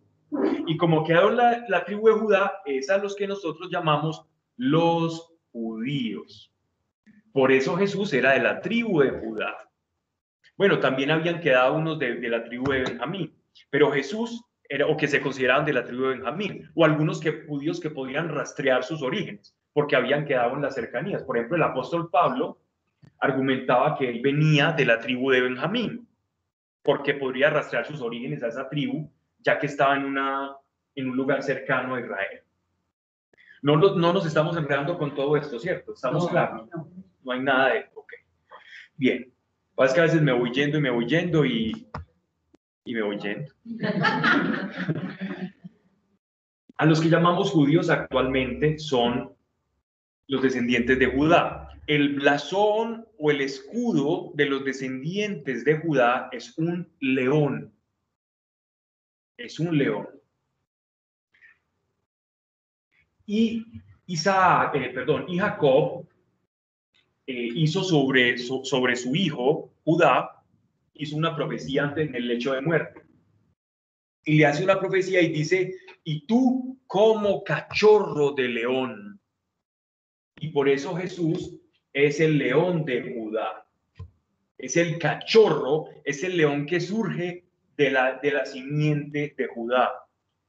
Y como quedó la, la tribu de Judá, es a los que nosotros llamamos los judíos. Por eso Jesús era de la tribu de Judá. Bueno, también habían quedado unos de, de la tribu de Benjamín, pero Jesús era, o que se consideraban de la tribu de Benjamín, o algunos que, judíos que podían rastrear sus orígenes, porque habían quedado en las cercanías. Por ejemplo, el apóstol Pablo argumentaba que él venía de la tribu de Benjamín, porque podría rastrear sus orígenes a esa tribu, ya que estaba en, una, en un lugar cercano a Israel. No, no, no nos estamos enredando con todo esto, ¿cierto? ¿Estamos claros? No. Hay nada de... Ok. Bien. Pasa que a veces me voy yendo y me voy yendo y, y me voy yendo. a los que llamamos judíos actualmente son los descendientes de Judá. el blasón o el escudo de los descendientes de Judá es un león. Es un león. Y Isaac, eh, perdón, y Jacob eh, hizo sobre, sobre su hijo, Judá, hizo una profecía antes en el lecho de muerte. Y le hace una profecía y dice, y tú como cachorro de león. Y por eso Jesús es el león de Judá. Es el cachorro, es el león que surge de la, de la simiente de Judá.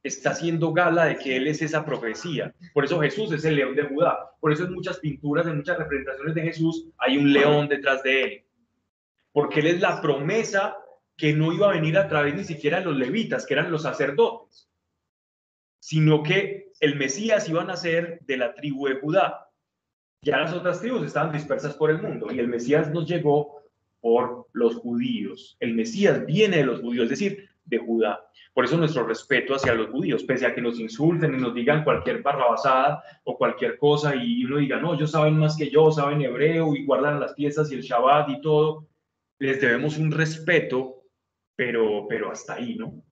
Está haciendo gala de que él es esa profecía. Por eso Jesús es el león de Judá. Por eso en muchas pinturas, en muchas representaciones de Jesús, hay un león detrás de él. Porque él es la promesa que no iba a venir a través ni siquiera de los levitas, que eran los sacerdotes, sino que el Mesías iba a nacer de la tribu de Judá. Ya las otras tribus estaban dispersas por el mundo y el Mesías nos llegó por los judíos. El Mesías viene de los judíos, es decir, de Judá. Por eso nuestro respeto hacia los judíos, pese a que nos insulten y nos digan cualquier barrabasada o cualquier cosa y uno diga, no, ellos saben más que yo, saben hebreo y guardan las fiestas y el Shabbat y todo, les debemos un respeto, pero, pero hasta ahí, ¿no?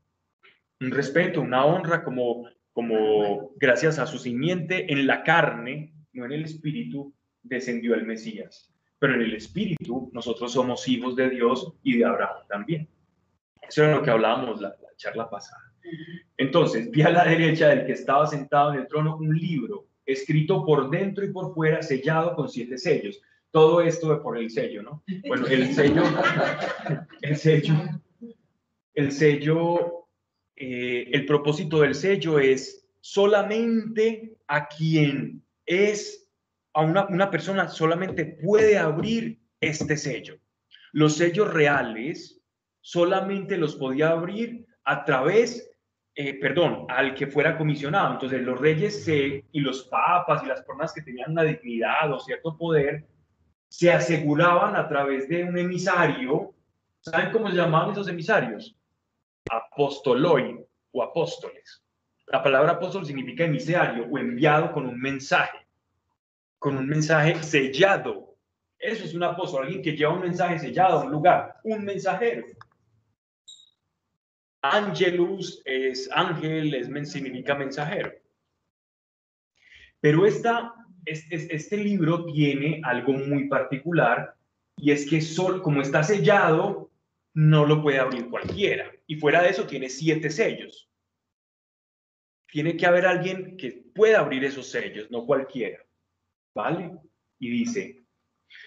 Un respeto, una honra como, como gracias a su simiente en la carne, no en el espíritu, descendió el Mesías. Pero en el espíritu nosotros somos hijos de Dios y de Abraham también. Eso era lo que hablábamos la, charla pasada. Entonces, vi a la derecha del que estaba sentado en el trono un libro escrito por dentro y por fuera, sellado con siete sellos. Todo esto por el sello, ¿no? Bueno, el sello, el sello, el sello, eh, el propósito del sello es solamente a quien es a una, persona solamente puede abrir este sello. Los sellos reales solamente los podía abrir a través, eh, perdón, al que fuera comisionado. Entonces los reyes y los papas y las personas que tenían una dignidad o cierto poder se aseguraban a través de un emisario. ¿Saben cómo se llamaban esos emisarios? Apostoloi o apóstoles. La palabra apóstol significa emisario o enviado con un mensaje con un mensaje sellado. Eso es un apóstol, alguien que lleva un mensaje sellado a un lugar, un mensajero. Angelus es ángel, es, significa mensajero. Pero esta, este, este, libro tiene algo muy particular y es que sol, como está sellado, no lo puede abrir cualquiera. Y fuera de eso tiene siete sellos. Tiene que haber alguien que pueda abrir esos sellos, no cualquiera. ¿vale? Y dice,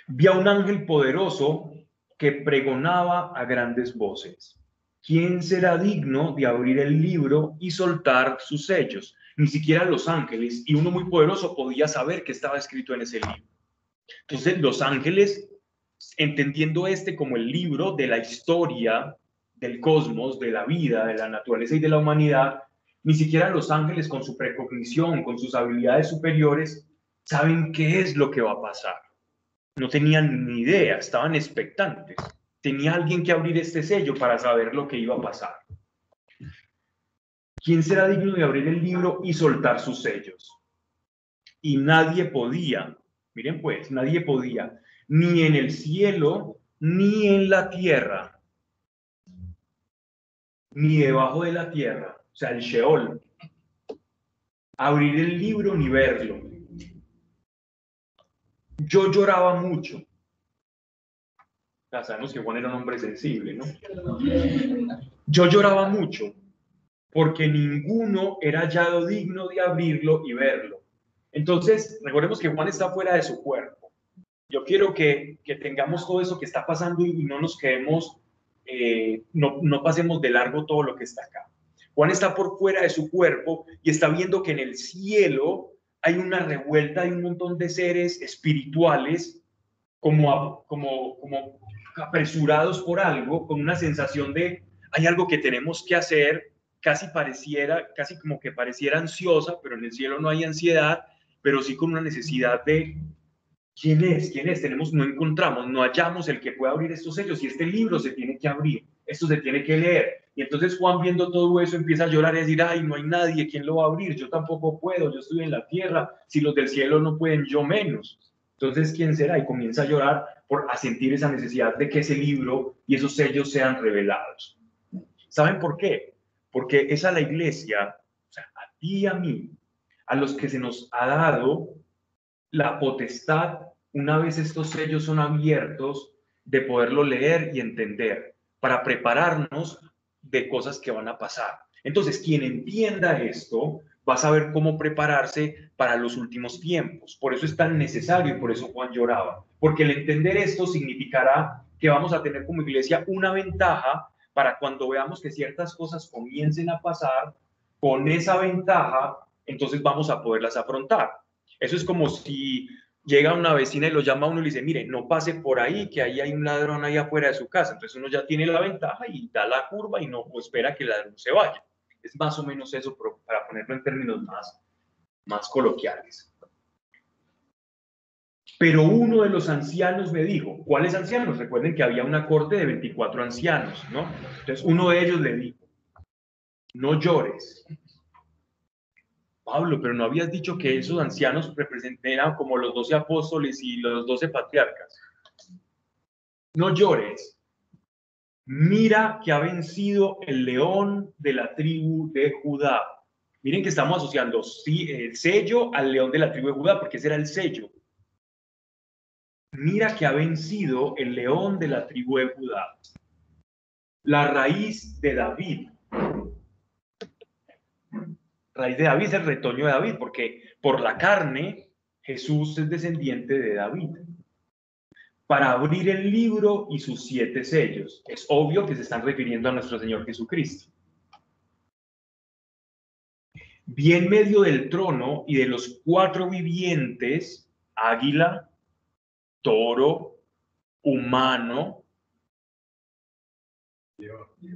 vi a un ángel poderoso que pregonaba a grandes voces. ¿Quién será digno de abrir el libro y soltar sus sellos? Ni siquiera los ángeles y uno muy poderoso podía saber que estaba escrito en ese libro. Entonces los ángeles, entendiendo este como el libro de la historia del cosmos, de la vida, de la naturaleza y de la humanidad, ni siquiera los ángeles con su precognición, con sus habilidades superiores, saben qué es lo que va a pasar. No tenían ni idea, estaban expectantes. Tenía alguien que abrir este sello para saber lo que iba a pasar. ¿Quién será digno de abrir el libro y soltar sus sellos? Y nadie podía, miren pues, nadie podía, ni en el cielo, ni en la tierra, ni debajo de la tierra, o sea, el Sheol, abrir el libro ni verlo yo lloraba mucho. Ya sabemos que Juan era un hombre sensible, ¿no? Yo lloraba mucho porque ninguno era hallado digno de abrirlo y verlo. Entonces, recordemos que Juan está fuera de su cuerpo. Yo quiero que, tengamos todo eso que está pasando y no nos quedemos, eh, no, no pasemos de largo todo lo que está acá. Juan está por fuera de su cuerpo y está viendo que en el cielo hay una revuelta, hay un montón de seres espirituales como, como, como apresurados por algo, con una sensación de hay algo que tenemos que hacer, casi pareciera, casi como que pareciera ansiosa, pero en el cielo no hay ansiedad, pero sí con una necesidad de quién es, quién es, tenemos, no encontramos, no hallamos el que pueda abrir estos sellos y este libro se tiene que abrir, esto se tiene que leer, y entonces Juan viendo todo eso empieza a llorar y a decir, ay, no hay nadie, ¿quién lo va a abrir? Yo tampoco puedo, yo estoy en la tierra, si los del cielo no pueden, yo menos. Entonces, ¿quién será? Y comienza a llorar por a sentir esa necesidad de que ese libro y esos sellos sean revelados. ¿Saben por qué? Porque es a la iglesia, o sea, a ti y a mí, a los que se nos ha dado la potestad, una vez estos sellos son abiertos, de poderlo leer y entender, para prepararnos de cosas que van a pasar. Entonces, quien entienda esto va a saber cómo prepararse para los últimos tiempos. Por eso es tan necesario y por eso Juan lloraba. Porque el entender esto significará que vamos a tener como iglesia una ventaja para cuando veamos que ciertas cosas comiencen a pasar, con esa ventaja, entonces vamos a poderlas afrontar. Eso es como si llega una vecina y lo llama a uno y le dice, mire, no pase por ahí, que ahí hay un ladrón ahí afuera de su casa. Entonces uno ya tiene la ventaja y da la curva y no espera que el ladrón se vaya. Es más o menos eso para ponerlo en términos más, más coloquiales. Pero uno de los ancianos me dijo, ¿cuáles ancianos? Recuerden que había una corte de 24 ancianos, ¿no? Entonces uno de ellos le dijo, no llores. Pablo, pero no habías dicho que esos ancianos representaban como los doce apóstoles y los doce patriarcas. No llores, mira que ha vencido el león de la tribu de Judá. Miren que estamos asociando el sello al león de la tribu de Judá, porque ese era el sello. Mira que ha vencido el león de la tribu de Judá. La raíz de David. Raíz de David es el retoño de David, porque por la carne Jesús es descendiente de David para abrir el libro y sus siete sellos. Es obvio que se están refiriendo a nuestro Señor Jesucristo. Vi en medio del trono y de los cuatro vivientes, águila, toro, humano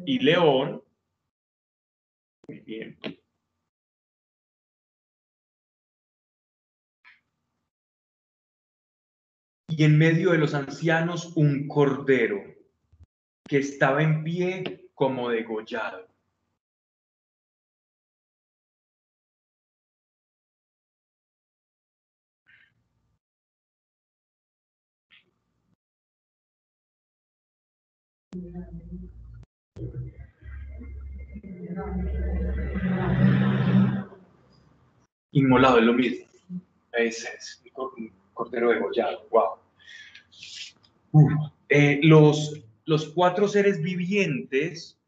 y león. Muy bien. Y en medio de los ancianos un cordero que estaba en pie como degollado. Inmolado es lo mismo. Ese es cordero degollado. Wow. Eh, los, los cuatro seres vivientes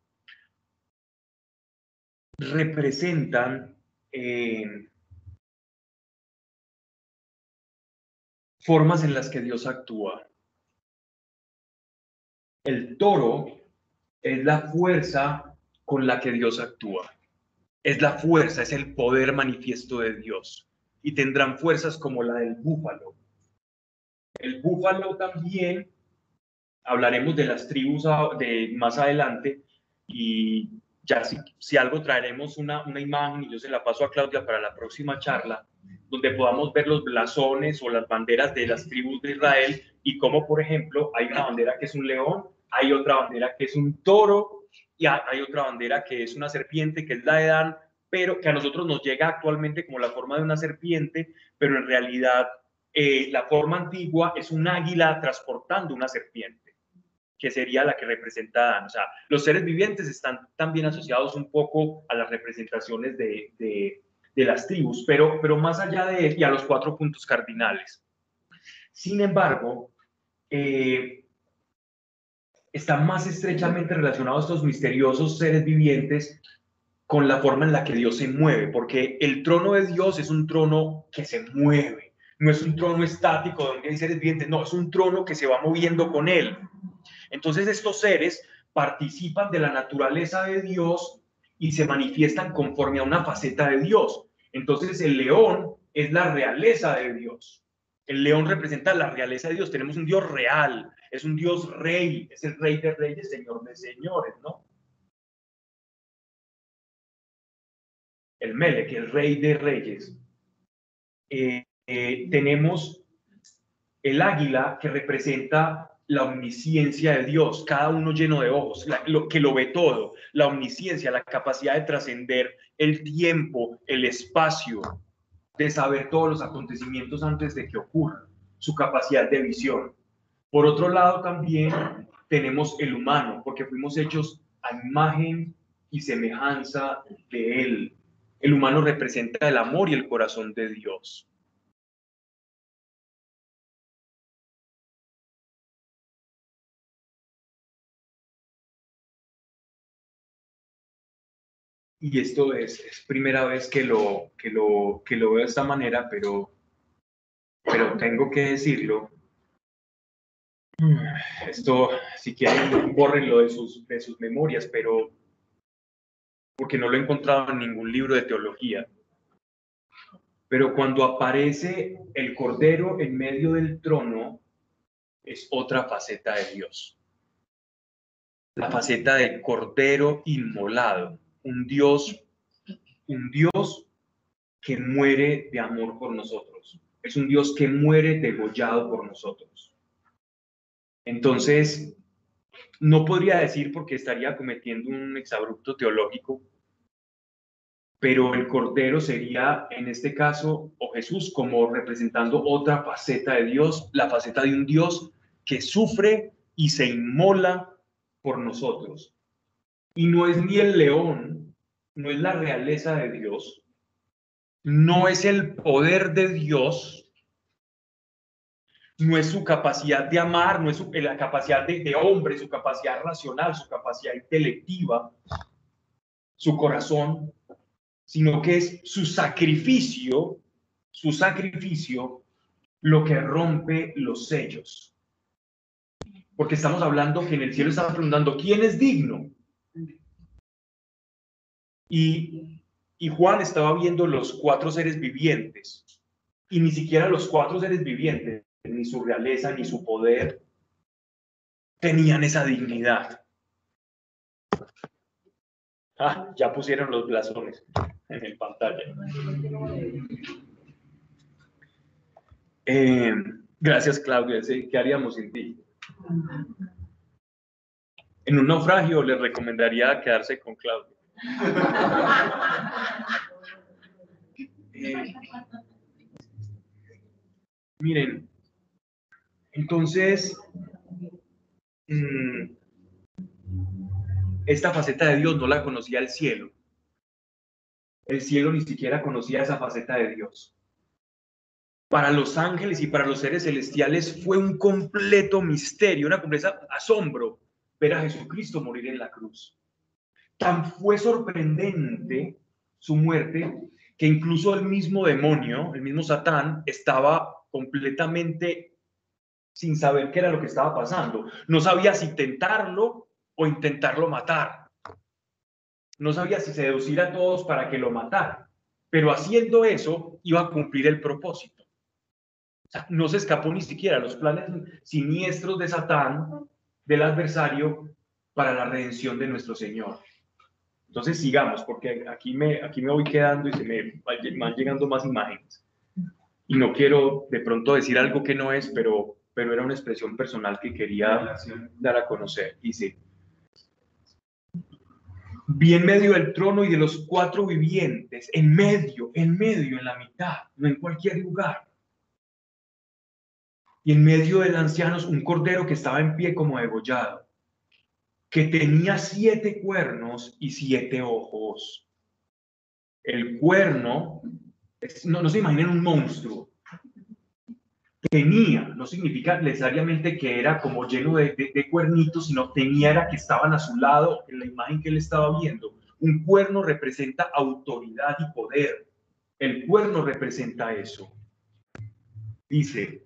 representan eh, formas en las que Dios actúa. El toro es la fuerza con la que Dios actúa. Es la fuerza, es el poder manifiesto de Dios. Y tendrán fuerzas como la del búfalo. El búfalo también, hablaremos de las tribus de más adelante y ya si, si algo traeremos una, una imagen y yo se la paso a Claudia para la próxima charla, donde podamos ver los blasones o las banderas de las tribus de Israel y cómo, por ejemplo, hay una bandera que es un león, hay otra bandera que es un toro y hay otra bandera que es una serpiente, que es la de Dan, pero que a nosotros nos llega actualmente como la forma de una serpiente, pero en realidad eh, la forma antigua es un águila transportando una serpiente, que sería la que representa O sea, los seres vivientes están también asociados un poco a las representaciones de, de, las tribus, pero, pero más allá de y a los cuatro puntos cardinales. Sin embargo, eh, están más estrechamente relacionados estos misteriosos seres vivientes con la forma en la que Dios se mueve, porque el trono de Dios es un trono que se mueve no es un trono estático donde hay seres vivientes, no, es un trono que se va moviendo con él. Entonces estos seres participan de la naturaleza de Dios y se manifiestan conforme a una faceta de Dios. Entonces el león es la realeza de Dios. El león representa la realeza de Dios. Tenemos un Dios real, es un Dios rey, es el rey de reyes, señor de señores, ¿no? El Melech, el rey de reyes. Eh, eh, tenemos el águila que representa la omnisciencia de Dios, cada uno lleno de ojos, que lo ve todo, la omnisciencia, la capacidad de trascender el tiempo, el espacio, de saber todos los acontecimientos antes de que ocurran. su capacidad de visión. Por otro lado, también tenemos el humano, porque fuimos hechos a imagen y semejanza de Él. El humano representa el amor y el corazón de Dios. Y esto es, es primera vez que lo, que, lo, que lo veo de esta manera, pero, pero tengo que decirlo. Esto, si quieren, bórrenlo de sus, de sus memorias, pero porque no lo he encontrado en ningún libro de teología. Pero cuando aparece el Cordero en medio del trono, es otra faceta de Dios. La faceta del Cordero inmolado un Dios, un Dios que muere de amor por nosotros. Es un Dios que muere degollado por nosotros. Entonces, no podría decir porque estaría cometiendo un exabrupto teológico, pero el Cordero sería, en este caso, o Jesús, como representando otra faceta de Dios, la faceta de un Dios que sufre y se inmola por nosotros. Y no es ni el león, no es la realeza de Dios, no es el poder de Dios, no es su capacidad de amar, no es la capacidad de, de hombre, su capacidad racional, su capacidad intelectiva, su corazón, sino que es su sacrificio, su sacrificio, lo que rompe los sellos. Porque estamos hablando que en el cielo estamos preguntando, ¿quién es digno? Y, Juan estaba viendo los cuatro seres vivientes y ni siquiera los cuatro seres vivientes, ni su realeza, ni su poder, tenían esa dignidad. Ah, ya pusieron los blasones en el pantalla. Eh, gracias, Claudia. ¿Qué haríamos sin ti? En un naufragio les recomendaría quedarse con Claudia. Eh, miren, entonces, mm, esta faceta de Dios no la conocía el cielo. El cielo ni siquiera conocía esa faceta de Dios. Para los ángeles y para los seres celestiales fue un completo misterio, una completa asombro ver a Jesucristo morir en la cruz. Tan fue sorprendente su muerte que incluso el mismo demonio, el mismo Satán, estaba completamente sin saber qué era lo que estaba pasando. No sabía si tentarlo o intentarlo matar. No sabía si seducir a todos para que lo matara. Pero haciendo eso iba a cumplir el propósito. no se escapó ni siquiera los planes siniestros de Satán, del adversario, para la redención de nuestro Señor. Entonces sigamos, porque aquí me, aquí me voy quedando y se me van llegando más imágenes. Y no quiero de pronto decir algo que no es, pero, pero era una expresión personal que quería dar a conocer. Dice, vi en medio del trono y de los cuatro vivientes, en medio, en medio, en la mitad, no en cualquier lugar. Y en medio del ancianos un cordero que estaba en pie como degollado que tenía siete cuernos y siete ojos. El cuerno, no, no se imaginen un monstruo. Tenía, no significa necesariamente que era como lleno de, de cuernitos, sino tenía era que estaban a su lado en la imagen que él estaba viendo. Un cuerno representa autoridad y poder. El cuerno representa eso. Dice,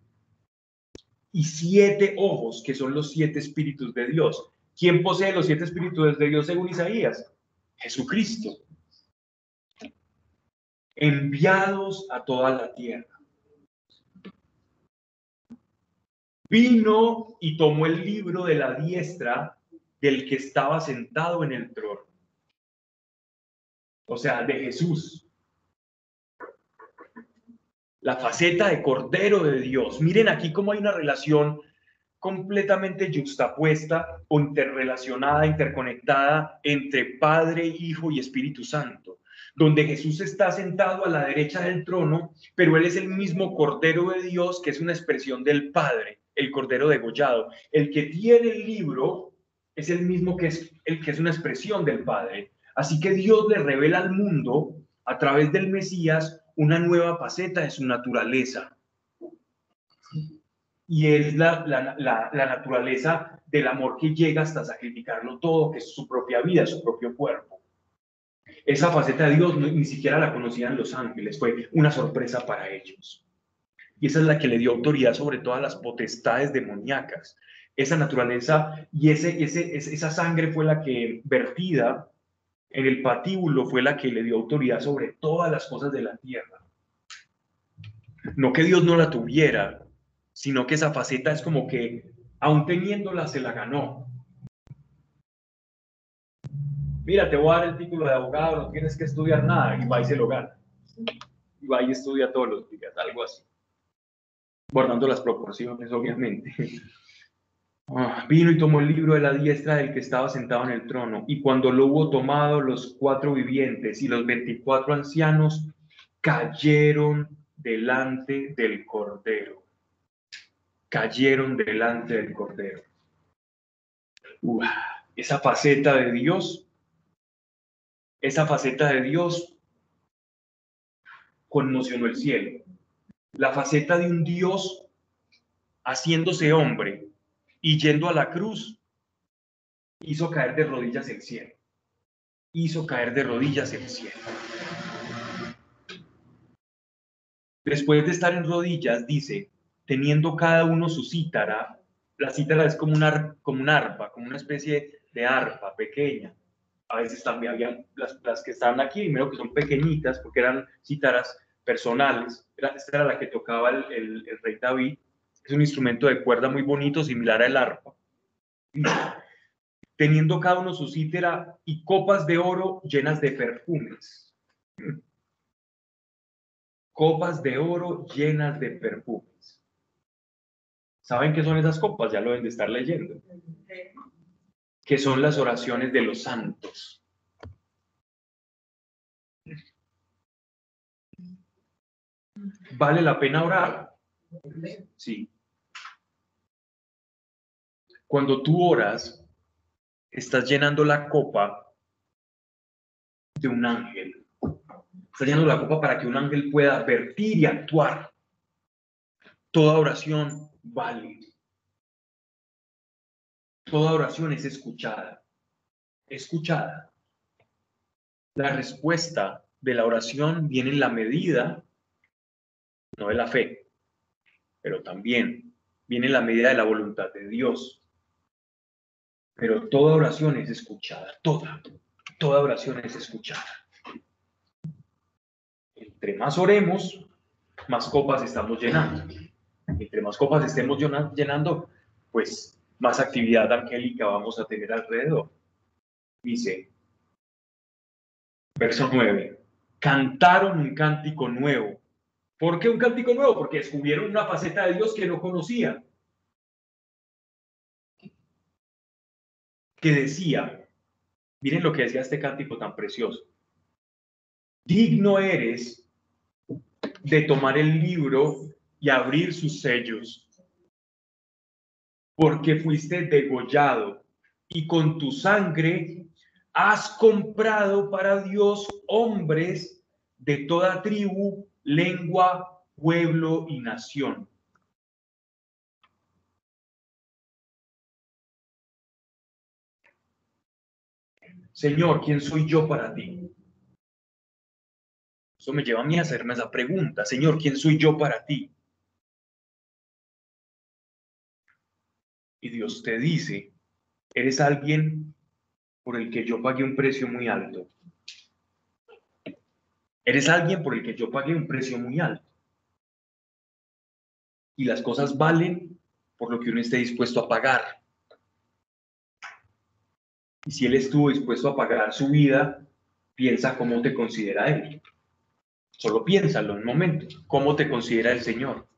y siete ojos, que son los siete espíritus de Dios. ¿Quién posee los siete espíritus de Dios según Isaías? Jesucristo. Enviados a toda la tierra. Vino y tomó el libro de la diestra del que estaba sentado en el trono. O sea, de Jesús. La faceta de Cordero de Dios. Miren aquí cómo hay una relación completamente juxtapuesta o interrelacionada, interconectada entre Padre, Hijo y Espíritu Santo. donde Jesús está sentado a la derecha del trono, pero Él es el mismo Cordero de Dios, que es una expresión del Padre, el Cordero degollado. El que tiene el libro es el mismo que es el que es una expresión del Padre. Así que Dios le revela al mundo a través del Mesías una nueva faceta de su naturaleza. Y es la, la, la, naturaleza del amor que llega hasta sacrificarlo todo, que es su propia vida, su propio cuerpo. Esa faceta de Dios ni siquiera la conocían los ángeles, fue una sorpresa para ellos. Y esa es la que le dio autoridad sobre todas las potestades demoníacas. Esa naturaleza y ese, ese, esa sangre fue la que vertida en el patíbulo fue la que le dio autoridad sobre todas las cosas de la tierra. No que Dios no la tuviera, sino que esa faceta es como que, aun teniéndola, se la ganó. Mira, te voy a dar el título de abogado, no tienes que estudiar nada, y va y se lo gana. Y va y estudia todos los días, algo así. Guardando las proporciones, obviamente. Ah, vino y tomó el libro de la diestra del que estaba sentado en el trono, y cuando lo hubo tomado, los cuatro vivientes y los veinticuatro ancianos cayeron delante del Cordero. Cayeron delante del Cordero. esa faceta de Dios, esa faceta de Dios conmocionó el cielo. La faceta de un Dios haciéndose hombre y yendo a la cruz, hizo caer de rodillas el cielo. Hizo caer de rodillas el cielo. Después de estar en rodillas, dice, teniendo cada uno su cítara, la cítara es como una, como un arpa, como una especie de arpa pequeña. A veces también había las, las que estaban aquí, primero que son pequeñitas, porque eran cítaras personales. esta era la que tocaba el, el rey David es un instrumento de cuerda muy bonito, similar al arpa. Teniendo cada uno su cítara y copas de oro llenas de perfumes. Copas de oro llenas de perfumes. ¿Saben qué son esas copas? Ya lo deben de estar leyendo. Que son las oraciones de los santos. ¿Vale la pena orar? Sí. Cuando tú oras, estás llenando la copa de un ángel. Estás llenando la copa para que un ángel pueda vertir y actuar. Toda oración vale. Toda oración es escuchada. Escuchada. La respuesta de la oración viene en la medida, no de la fe, pero también viene en la medida de la voluntad de Dios. Pero toda oración es escuchada, toda, toda oración es escuchada. Entre más oremos, más copas estamos llenando. Entre más copas estemos llenando, pues más actividad angélica vamos a tener alrededor. Dice, verso 9, cantaron un cántico nuevo. ¿Por qué un cántico nuevo? Porque descubrieron una faceta de Dios que no conocían. que decía, miren lo que decía este cántico tan precioso, digno eres de tomar el libro y abrir sus sellos, porque fuiste degollado y con tu sangre has comprado para Dios hombres de toda tribu, lengua, pueblo y nación. Señor, ¿quién soy yo para ti? Eso me lleva a mí a hacerme esa pregunta. Señor, ¿quién soy yo para ti? Y Dios te dice, eres alguien por el que yo pagué un precio muy alto. Eres alguien por el que yo pagué un precio muy alto. Y las cosas valen por lo que uno esté dispuesto a pagar. Y si Él estuvo dispuesto a pagar su vida, piensa cómo te considera Él. Solo piénsalo un momento. ¿Cómo te considera el Señor?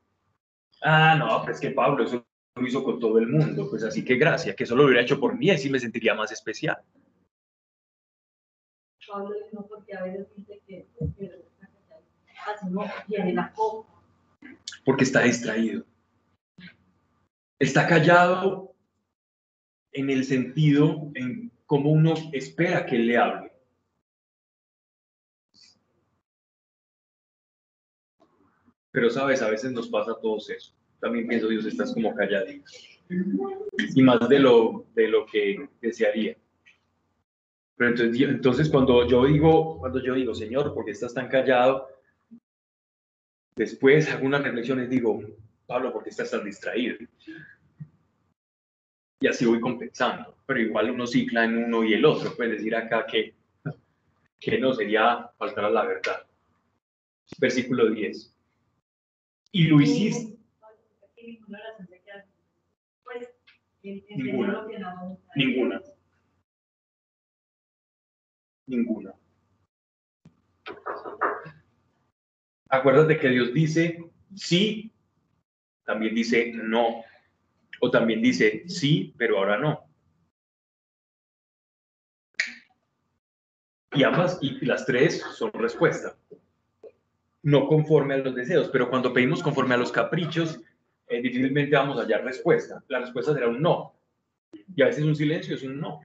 Ah, no, pues que Pablo eso lo hizo con todo el mundo. Pues así que gracias, que eso lo hubiera hecho por mí, así me sentiría más especial. Pablo no por porque a veces dice que, que así no tiene la copa. Porque está distraído. Está callado en el sentido en cómo uno espera que él le hable. Pero sabes, a veces nos pasa todo eso. También pienso, Dios, estás como calladito. Y más de lo, de lo que desearía. Pero entonces, entonces cuando yo digo, cuando yo digo, Señor, ¿por qué estás tan callado? Después hago unas reflexiones, digo, Pablo, ¿por qué estás tan distraído? Y así voy compensando, pero igual uno cicla en uno y el otro. Puedes decir acá que, que no sería faltar a la verdad. Versículo 10. Y lo hiciste. Ninguna. Ninguna. Ninguna. Acuérdate que Dios dice sí, también dice no, o también dice sí, pero ahora no. Y ambas, y las tres son respuesta. No conforme a los deseos, pero cuando pedimos conforme a los caprichos, eh, difícilmente vamos a hallar respuesta. La respuesta será un no. Y a veces un silencio es un no.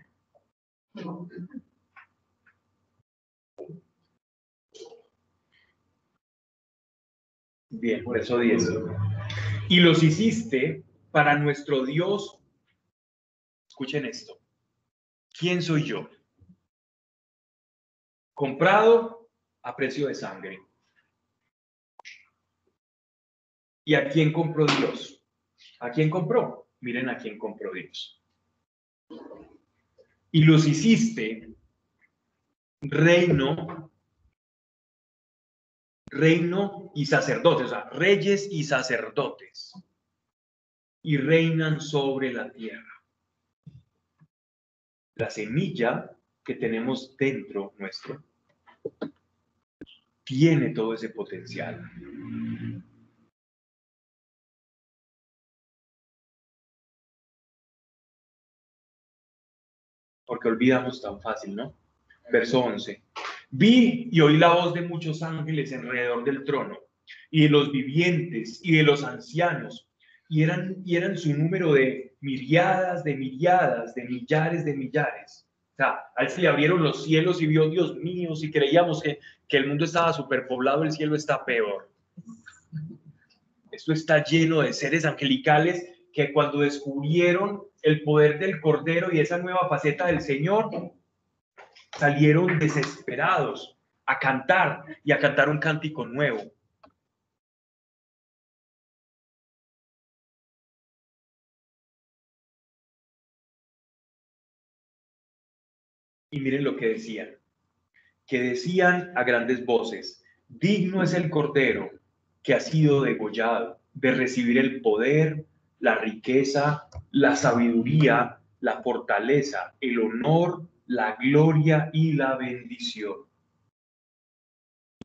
Bien, por eso 10. Y los hiciste para nuestro Dios. Escuchen esto. ¿Quién soy yo? Comprado a precio de sangre. ¿Y a quién compró Dios? ¿A quién compró? Miren a quién compró Dios. Y los hiciste reino reino y sacerdotes, o sea, reyes y sacerdotes, y reinan sobre la tierra. La semilla que tenemos dentro nuestro tiene todo ese potencial. Porque olvidamos tan fácil, ¿no? Verso 11. Vi y oí la voz de muchos ángeles alrededor del trono y de los vivientes y de los ancianos, y eran, y eran su número de miriadas, de miriadas, de millares de millares. O sea, a él se abrieron los cielos y vio, Dios mío, si creíamos que, que el mundo estaba superpoblado, el cielo está peor. Esto está lleno de seres angelicales que cuando descubrieron el poder del Cordero y esa nueva faceta del Señor, salieron desesperados a cantar y a cantar un cántico nuevo. Y miren lo que decían, que decían a grandes voces, digno es el Cordero que ha sido degollado de recibir el poder, la riqueza, la sabiduría, la fortaleza, el honor, la gloria y la bendición.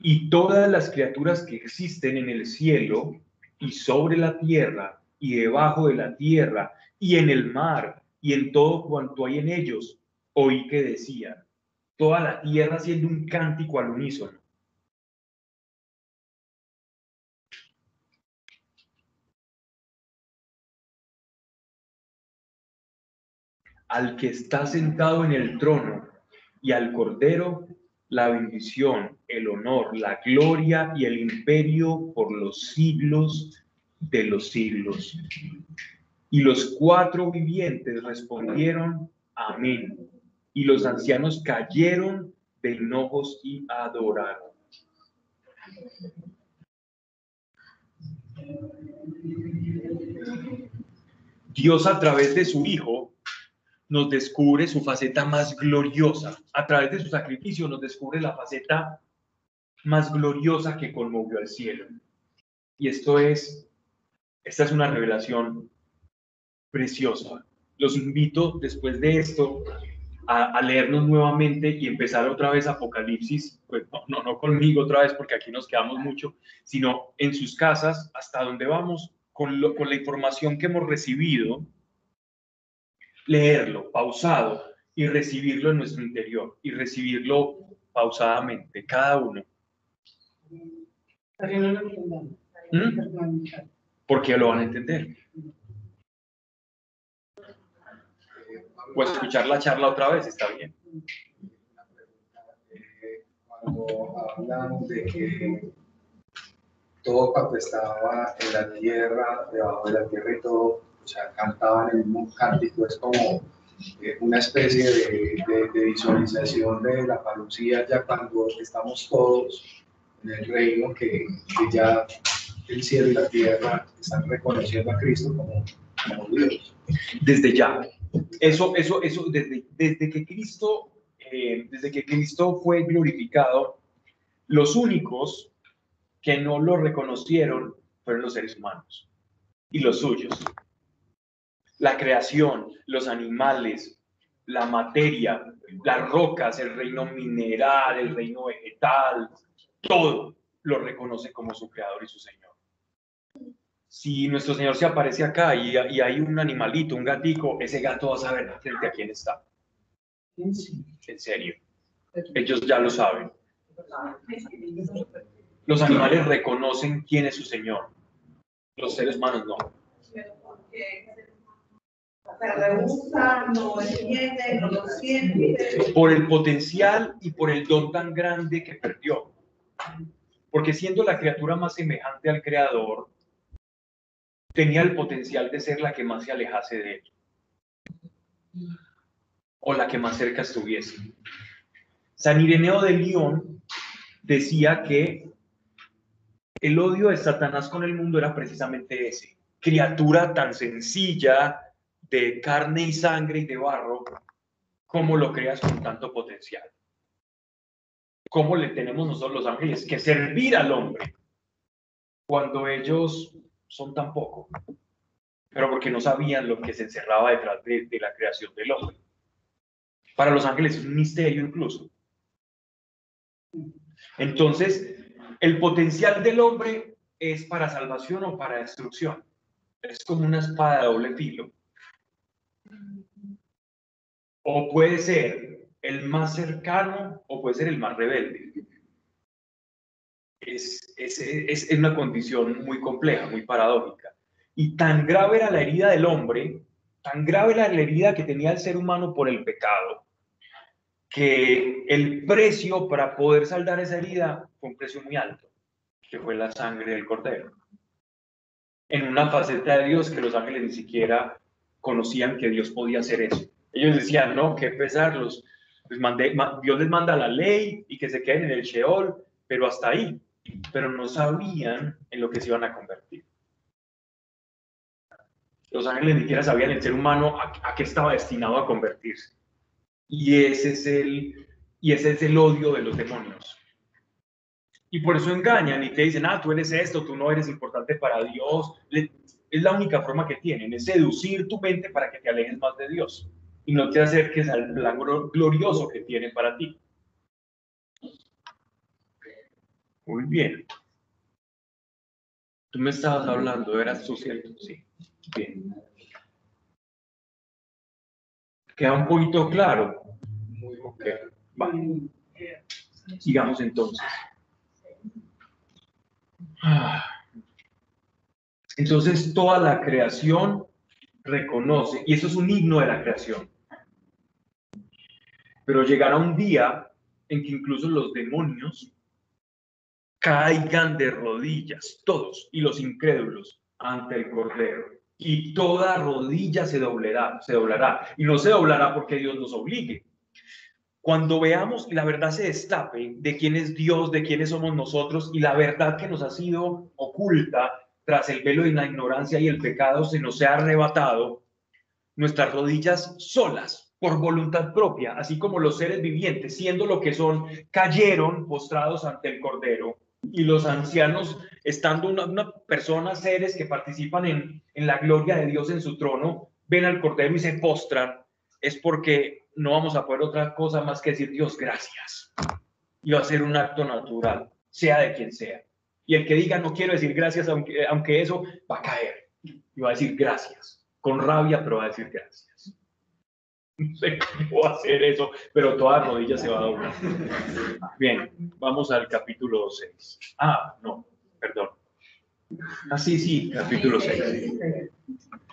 Y todas las criaturas que existen en el cielo y sobre la tierra y debajo de la tierra y en el mar y en todo cuanto hay en ellos, oí que decían, toda la tierra haciendo un cántico al unísono. Al que está sentado en el trono y al Cordero la bendición, el honor, la gloria y el imperio por los siglos de los siglos. Y los cuatro vivientes respondieron, amén. Y los ancianos cayeron de enojos y adoraron. Dios a través de su Hijo nos descubre su faceta más gloriosa. A través de su sacrificio nos descubre la faceta más gloriosa que conmovió al cielo. Y esto es, esta es una revelación preciosa. Los invito después de esto a, leernos nuevamente y empezar otra vez Apocalipsis, pues no, no, conmigo otra vez porque aquí nos quedamos mucho, sino en sus casas, hasta donde vamos, con, con la información que hemos recibido leerlo pausado y recibirlo en nuestro interior y recibirlo pausadamente, cada uno. ¿Mm? Porque lo van a entender. O escuchar la charla otra vez, está bien. Cuando hablan de que todo cuando estaba en la tierra, debajo de la tierra y todo, o sea, cantaban el mismo cántico, es como eh, una especie de, de, visualización de la parucía ya cuando estamos todos en el reino que, que, ya el cielo y la tierra están reconociendo a Cristo como, como Dios. Desde ya. Eso, eso, eso, desde, desde que Cristo, eh, desde que Cristo fue glorificado, los únicos que no lo reconocieron fueron los seres humanos y los suyos la creación, los animales, la materia, las rocas, el reino mineral, el reino vegetal, todo lo reconoce como su creador y su Señor. Si nuestro Señor se aparece acá y, hay un animalito, un gatico, ese gato va a saber frente a quién está. En serio. Ellos ya lo saben. Los animales reconocen quién es su Señor. Los seres humanos no Por el potencial y por el don tan grande que perdió. Porque siendo la criatura más semejante al Creador, tenía el potencial de ser la que más se alejase de él. O la que más cerca estuviese. San Ireneo de León decía que el odio de Satanás con el mundo era precisamente ese. Criatura tan sencilla, de carne y sangre y de barro, ¿cómo lo creas con tanto potencial? ¿Cómo le tenemos nosotros los ángeles que servir al hombre cuando ellos son tan poco? Pero porque no sabían lo que se encerraba detrás de, la creación del hombre. Para los ángeles es un misterio incluso. Entonces, el potencial del hombre es para salvación o para destrucción. Es como una espada de doble filo. O puede ser el más cercano o puede ser el más rebelde. Es, es, es, una condición muy compleja, muy paradójica. Y tan grave era la herida del hombre, tan grave era la herida que tenía el ser humano por el pecado, que el precio para poder saldar esa herida fue un precio muy alto, que fue la sangre del cordero. En una faceta de Dios que los ángeles ni siquiera conocían que Dios podía hacer eso. Ellos decían, no, qué pesarlos. Pues Dios les manda la ley y que se queden en el Sheol, pero hasta ahí. Pero no sabían en lo que se iban a convertir. Los ángeles ni siquiera sabían el ser humano a, a qué estaba destinado a convertirse. Y ese es el, y ese es el odio de los demonios. Y por eso engañan y te dicen, ah, tú eres esto, tú no eres importante para Dios es la única forma que tienen, es seducir tu mente para que te alejes más de Dios y no te acerques al plan glorioso que tiene para ti. Muy bien. Tú me estabas hablando, ¿eras tú cierto? Sí. Bien. ¿Queda un poquito claro? Ok, vale. Sigamos entonces. Ah. Entonces toda la creación reconoce, y eso es un himno de la creación. Pero llegará un día en que incluso los demonios caigan de rodillas, todos, y los incrédulos ante el Cordero. Y toda rodilla se doblará, se doblará. Y no se doblará porque Dios nos obligue. Cuando veamos y la verdad se destape de quién es Dios, de quiénes somos nosotros y la verdad que nos ha sido oculta, tras el velo de la ignorancia y el pecado se nos ha arrebatado, nuestras rodillas solas, por voluntad propia, así como los seres vivientes, siendo lo que son, cayeron postrados ante el Cordero. Y los ancianos, estando una, persona, seres que participan en, en la gloria de Dios en su trono, ven al Cordero y se postran, es porque no vamos a poder otra cosa más que decir Dios gracias. Y va a ser un acto natural, sea de quien sea. Y el que diga no quiero decir gracias, aunque, eso va a caer. Y va a decir gracias, con rabia, pero va a decir gracias. No sé cómo hacer eso, pero toda rodilla se va a doblar. Bien, vamos al capítulo 6. Ah, no, perdón. Ah, sí, sí, capítulo 6.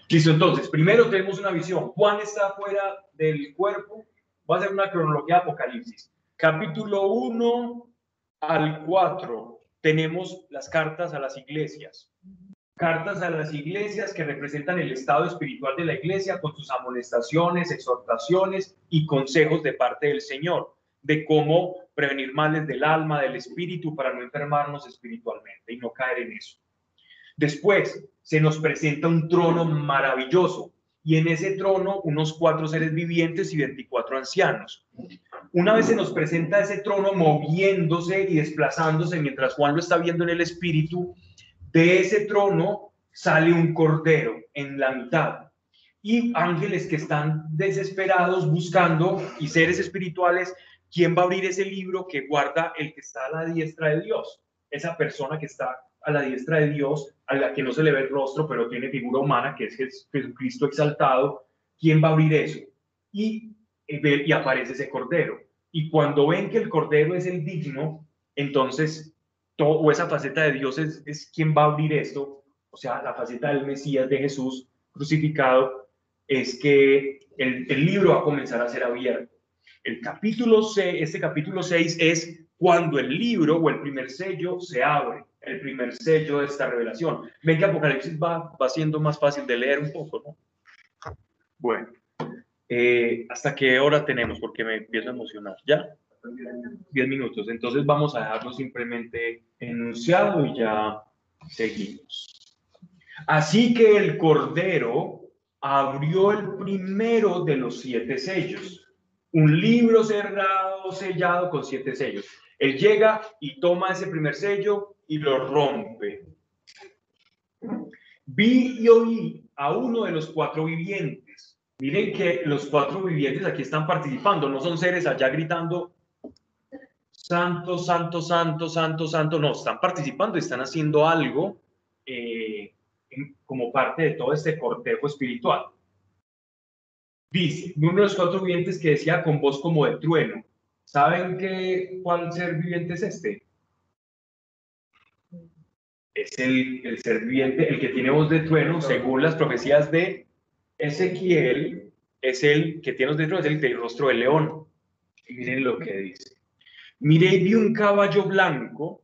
Listo, entonces, primero tenemos una visión. Juan está fuera del cuerpo. Va a ser una cronología de Apocalipsis. Capítulo 1 al 4 tenemos las cartas a las iglesias. Cartas a las iglesias que representan el estado espiritual de la iglesia con sus amonestaciones, exhortaciones y consejos de parte del Señor de cómo prevenir males del alma, del espíritu, para no enfermarnos espiritualmente y no caer en eso. Después se nos presenta un trono maravilloso y en ese trono unos cuatro seres vivientes y 24 ancianos. Una vez se nos presenta ese trono moviéndose y desplazándose mientras Juan lo está viendo en el espíritu, de ese trono sale un cordero en la mitad y ángeles que están desesperados buscando y seres espirituales, ¿quién va a abrir ese libro que guarda el que está a la diestra de Dios? Esa persona que está a la diestra de Dios, a la que no se le ve el rostro, pero tiene figura humana, que es Jesucristo exaltado, ¿quién va a abrir eso? Y, y aparece ese cordero. Y cuando ven que el cordero es el digno, entonces, o esa faceta de Dios es, es quien va a abrir esto, o sea, la faceta del Mesías de Jesús crucificado, es que el, el libro va a comenzar a ser abierto. El capítulo 6, este capítulo 6 es cuando el libro o el primer sello se abre el primer sello de esta revelación. Ven que Apocalipsis va, va siendo más fácil de leer un poco, ¿no? Bueno, eh, ¿hasta qué hora tenemos? Porque me empiezo a emocionar. ¿Ya? Diez minutos. Entonces vamos a dejarlo simplemente enunciado y ya seguimos. Así que el Cordero abrió el primero de los siete sellos. Un libro cerrado, sellado con siete sellos. Él llega y toma ese primer sello y lo rompe. Vi y oí a uno de los cuatro vivientes. Miren que los cuatro vivientes aquí están participando, no son seres allá gritando, santo, santo, santo, santo, santo, no, están participando, están haciendo algo eh, como parte de todo este cortejo espiritual. Dice, uno de los cuatro vivientes que decía con voz como de trueno, ¿saben qué, cuál ser viviente es este? Es el, ser viviente, el que tiene voz de trueno, según las profecías de Ezequiel, es el que tiene voz de es el del rostro de león. Y miren lo que dice. Miré y vi un caballo blanco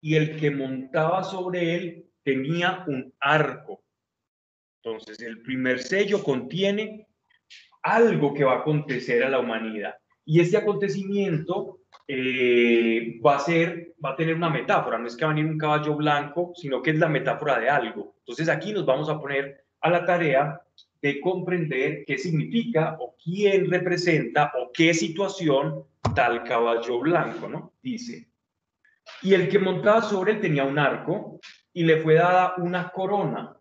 y el que montaba sobre él tenía un arco. Entonces, el primer sello contiene algo que va a acontecer a la humanidad. Y este acontecimiento eh, va a ser, va a tener una metáfora, no es que va a venir un caballo blanco, sino que es la metáfora de algo. Entonces aquí nos vamos a poner a la tarea de comprender qué significa o quién representa o qué situación tal caballo blanco, ¿no? Dice, y el que montaba sobre él tenía un arco y le fue dada una corona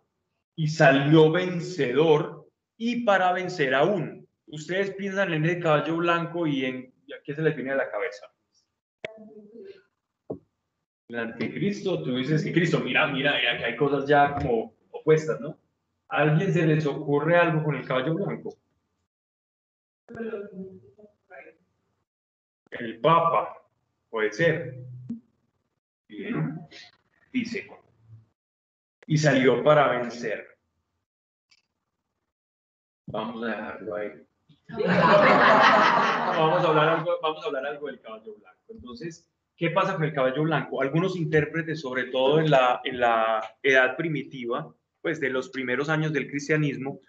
y salió vencedor y para vencer aún. Ustedes piensan en el caballo blanco y en qué se les viene a la cabeza el anticristo, tú dices que Cristo, mira, mira, que hay cosas ya como opuestas, ¿no? ¿A alguien se les ocurre algo con el caballo blanco? El Papa, puede ser. Bien, dice, y salió para vencer. Vamos a dejarlo ahí. Vamos, a hablar algo, vamos a hablar algo del caballo blanco. Entonces, ¿qué pasa con el caballo blanco? Algunos intérpretes, sobre todo en la, en la edad primitiva, pues de los primeros años del cristianismo,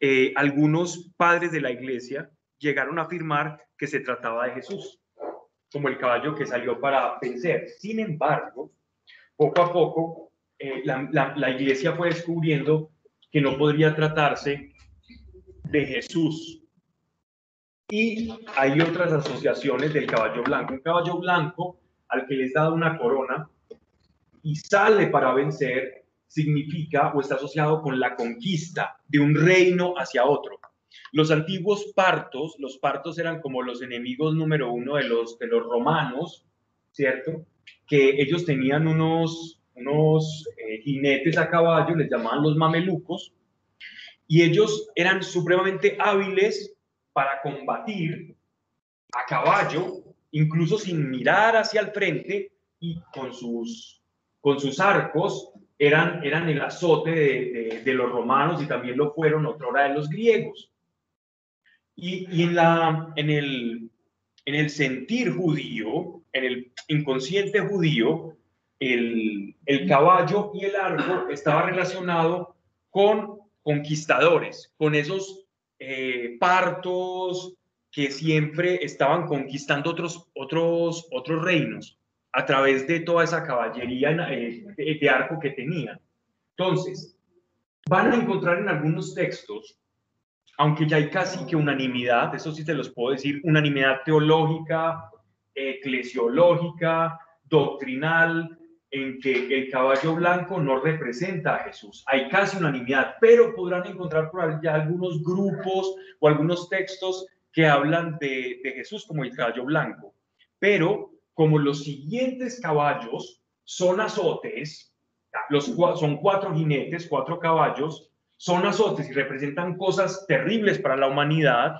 eh, algunos padres de la iglesia llegaron a afirmar que se trataba de Jesús, como el caballo que salió para vencer. Sin embargo, poco a poco, eh, la, la, la iglesia fue descubriendo que no podría tratarse de Jesús, y hay otras asociaciones del caballo blanco. Un caballo blanco al que les da una corona y sale para vencer significa o está asociado con la conquista de un reino hacia otro. Los antiguos partos, los partos eran como los enemigos número uno de los, de los romanos, ¿cierto? Que ellos tenían unos, unos eh, jinetes a caballo, les llamaban los mamelucos, y ellos eran supremamente hábiles para combatir a caballo, incluso sin mirar hacia el frente y con sus, con sus arcos, eran, eran el azote de, de, los romanos y también lo fueron otra hora de los griegos. Y, y en, la, en, el, en el sentir judío, en el inconsciente judío, el, el caballo y el arco estaba relacionado con conquistadores, con esos eh, partos que siempre estaban conquistando otros, otros, otros reinos a través de toda esa caballería eh, de, arco que tenían. Entonces, van a encontrar en algunos textos, aunque ya hay casi que unanimidad, eso sí te los puedo decir, unanimidad teológica, eclesiológica, doctrinal, en que el caballo blanco no representa a Jesús. Hay casi unanimidad, pero podrán encontrar por allá algunos grupos o algunos textos que hablan de, de Jesús como el caballo blanco. Pero como los siguientes caballos son azotes, los, son cuatro jinetes, cuatro caballos, son azotes y representan cosas terribles para la humanidad,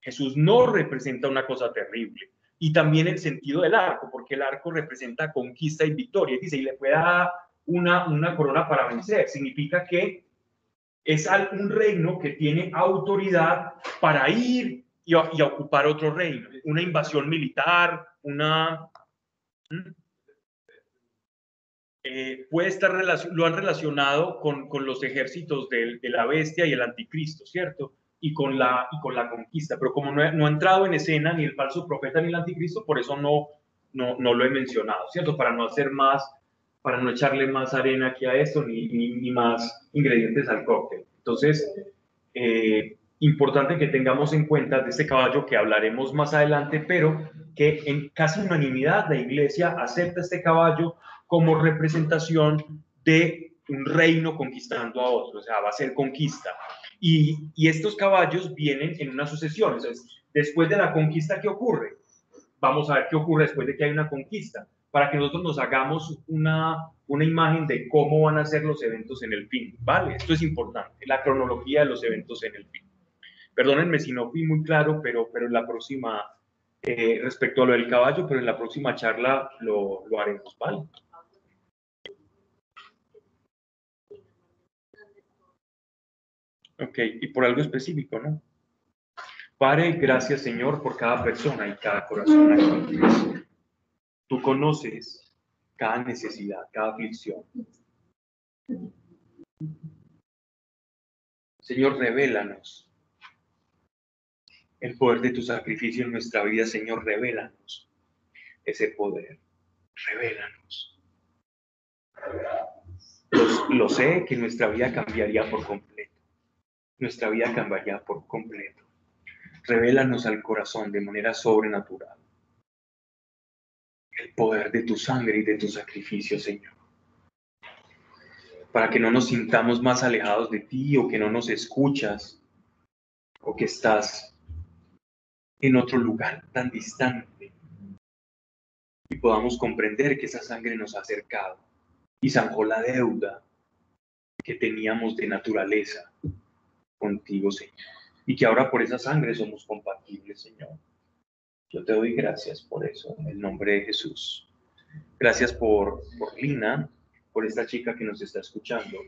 Jesús no representa una cosa terrible y también el sentido del arco, porque el arco representa conquista y victoria. Dice, y le puede dar una, una corona para vencer. Significa que es un reino que tiene autoridad para ir y, y ocupar otro reino. Una invasión militar, una... Eh, puede estar, lo han relacionado con, con los ejércitos de la bestia y el anticristo, ¿cierto? Y con la, y con la conquista. Pero como no, no ha entrado en escena ni el falso profeta ni el anticristo, por eso no, no, no lo he mencionado, ¿cierto? Para no hacer más, para no echarle más arena aquí a esto ni, ni, más ingredientes al cóctel. Entonces, eh, importante que tengamos en cuenta de este caballo que hablaremos más adelante, pero que en casi unanimidad la iglesia acepta este caballo como representación de un reino conquistando a otro, o sea, va a ser conquista. Y, estos caballos vienen en una sucesión. después de la conquista, ¿qué ocurre? Vamos a ver qué ocurre después de que hay una conquista, para que nosotros nos hagamos una, una imagen de cómo van a ser los eventos en el fin. ¿Vale? Esto es importante, la cronología de los eventos en el fin. Perdónenme si no fui muy claro, pero, pero en la próxima, eh, respecto a lo del caballo, pero en la próxima charla lo, lo haremos, ¿vale? Ok, y por algo específico, ¿no? Padre, gracias Señor por cada persona y cada corazón. Tú conoces cada necesidad, cada aflicción. Señor, revélanos el poder de tu sacrificio en nuestra vida, Señor, revélanos ese poder, revélanos. lo sé que nuestra vida cambiaría por completo nuestra vida cambiaría por completo. Revélanos al corazón de manera sobrenatural el poder de tu sangre y de tu sacrificio, Señor. Para que no nos sintamos más alejados de ti o que no nos escuchas o que estás en otro lugar tan distante y podamos comprender que esa sangre nos ha acercado y zanjó la deuda que teníamos de naturaleza contigo, Señor. Y que ahora por esa sangre somos compatibles, Señor. Yo te doy gracias por eso, en el nombre de Jesús. Gracias por, por Lina, por esta chica que nos está escuchando.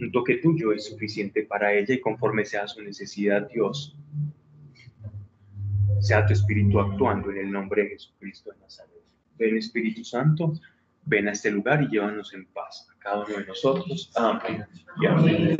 Un toque tuyo es suficiente para ella y conforme sea su necesidad, Dios, sea tu espíritu actuando en el nombre de Jesucristo de Nazaret. Ven Espíritu Santo, ven a este lugar y llévanos en paz a cada uno de nosotros. Amén. Y amén.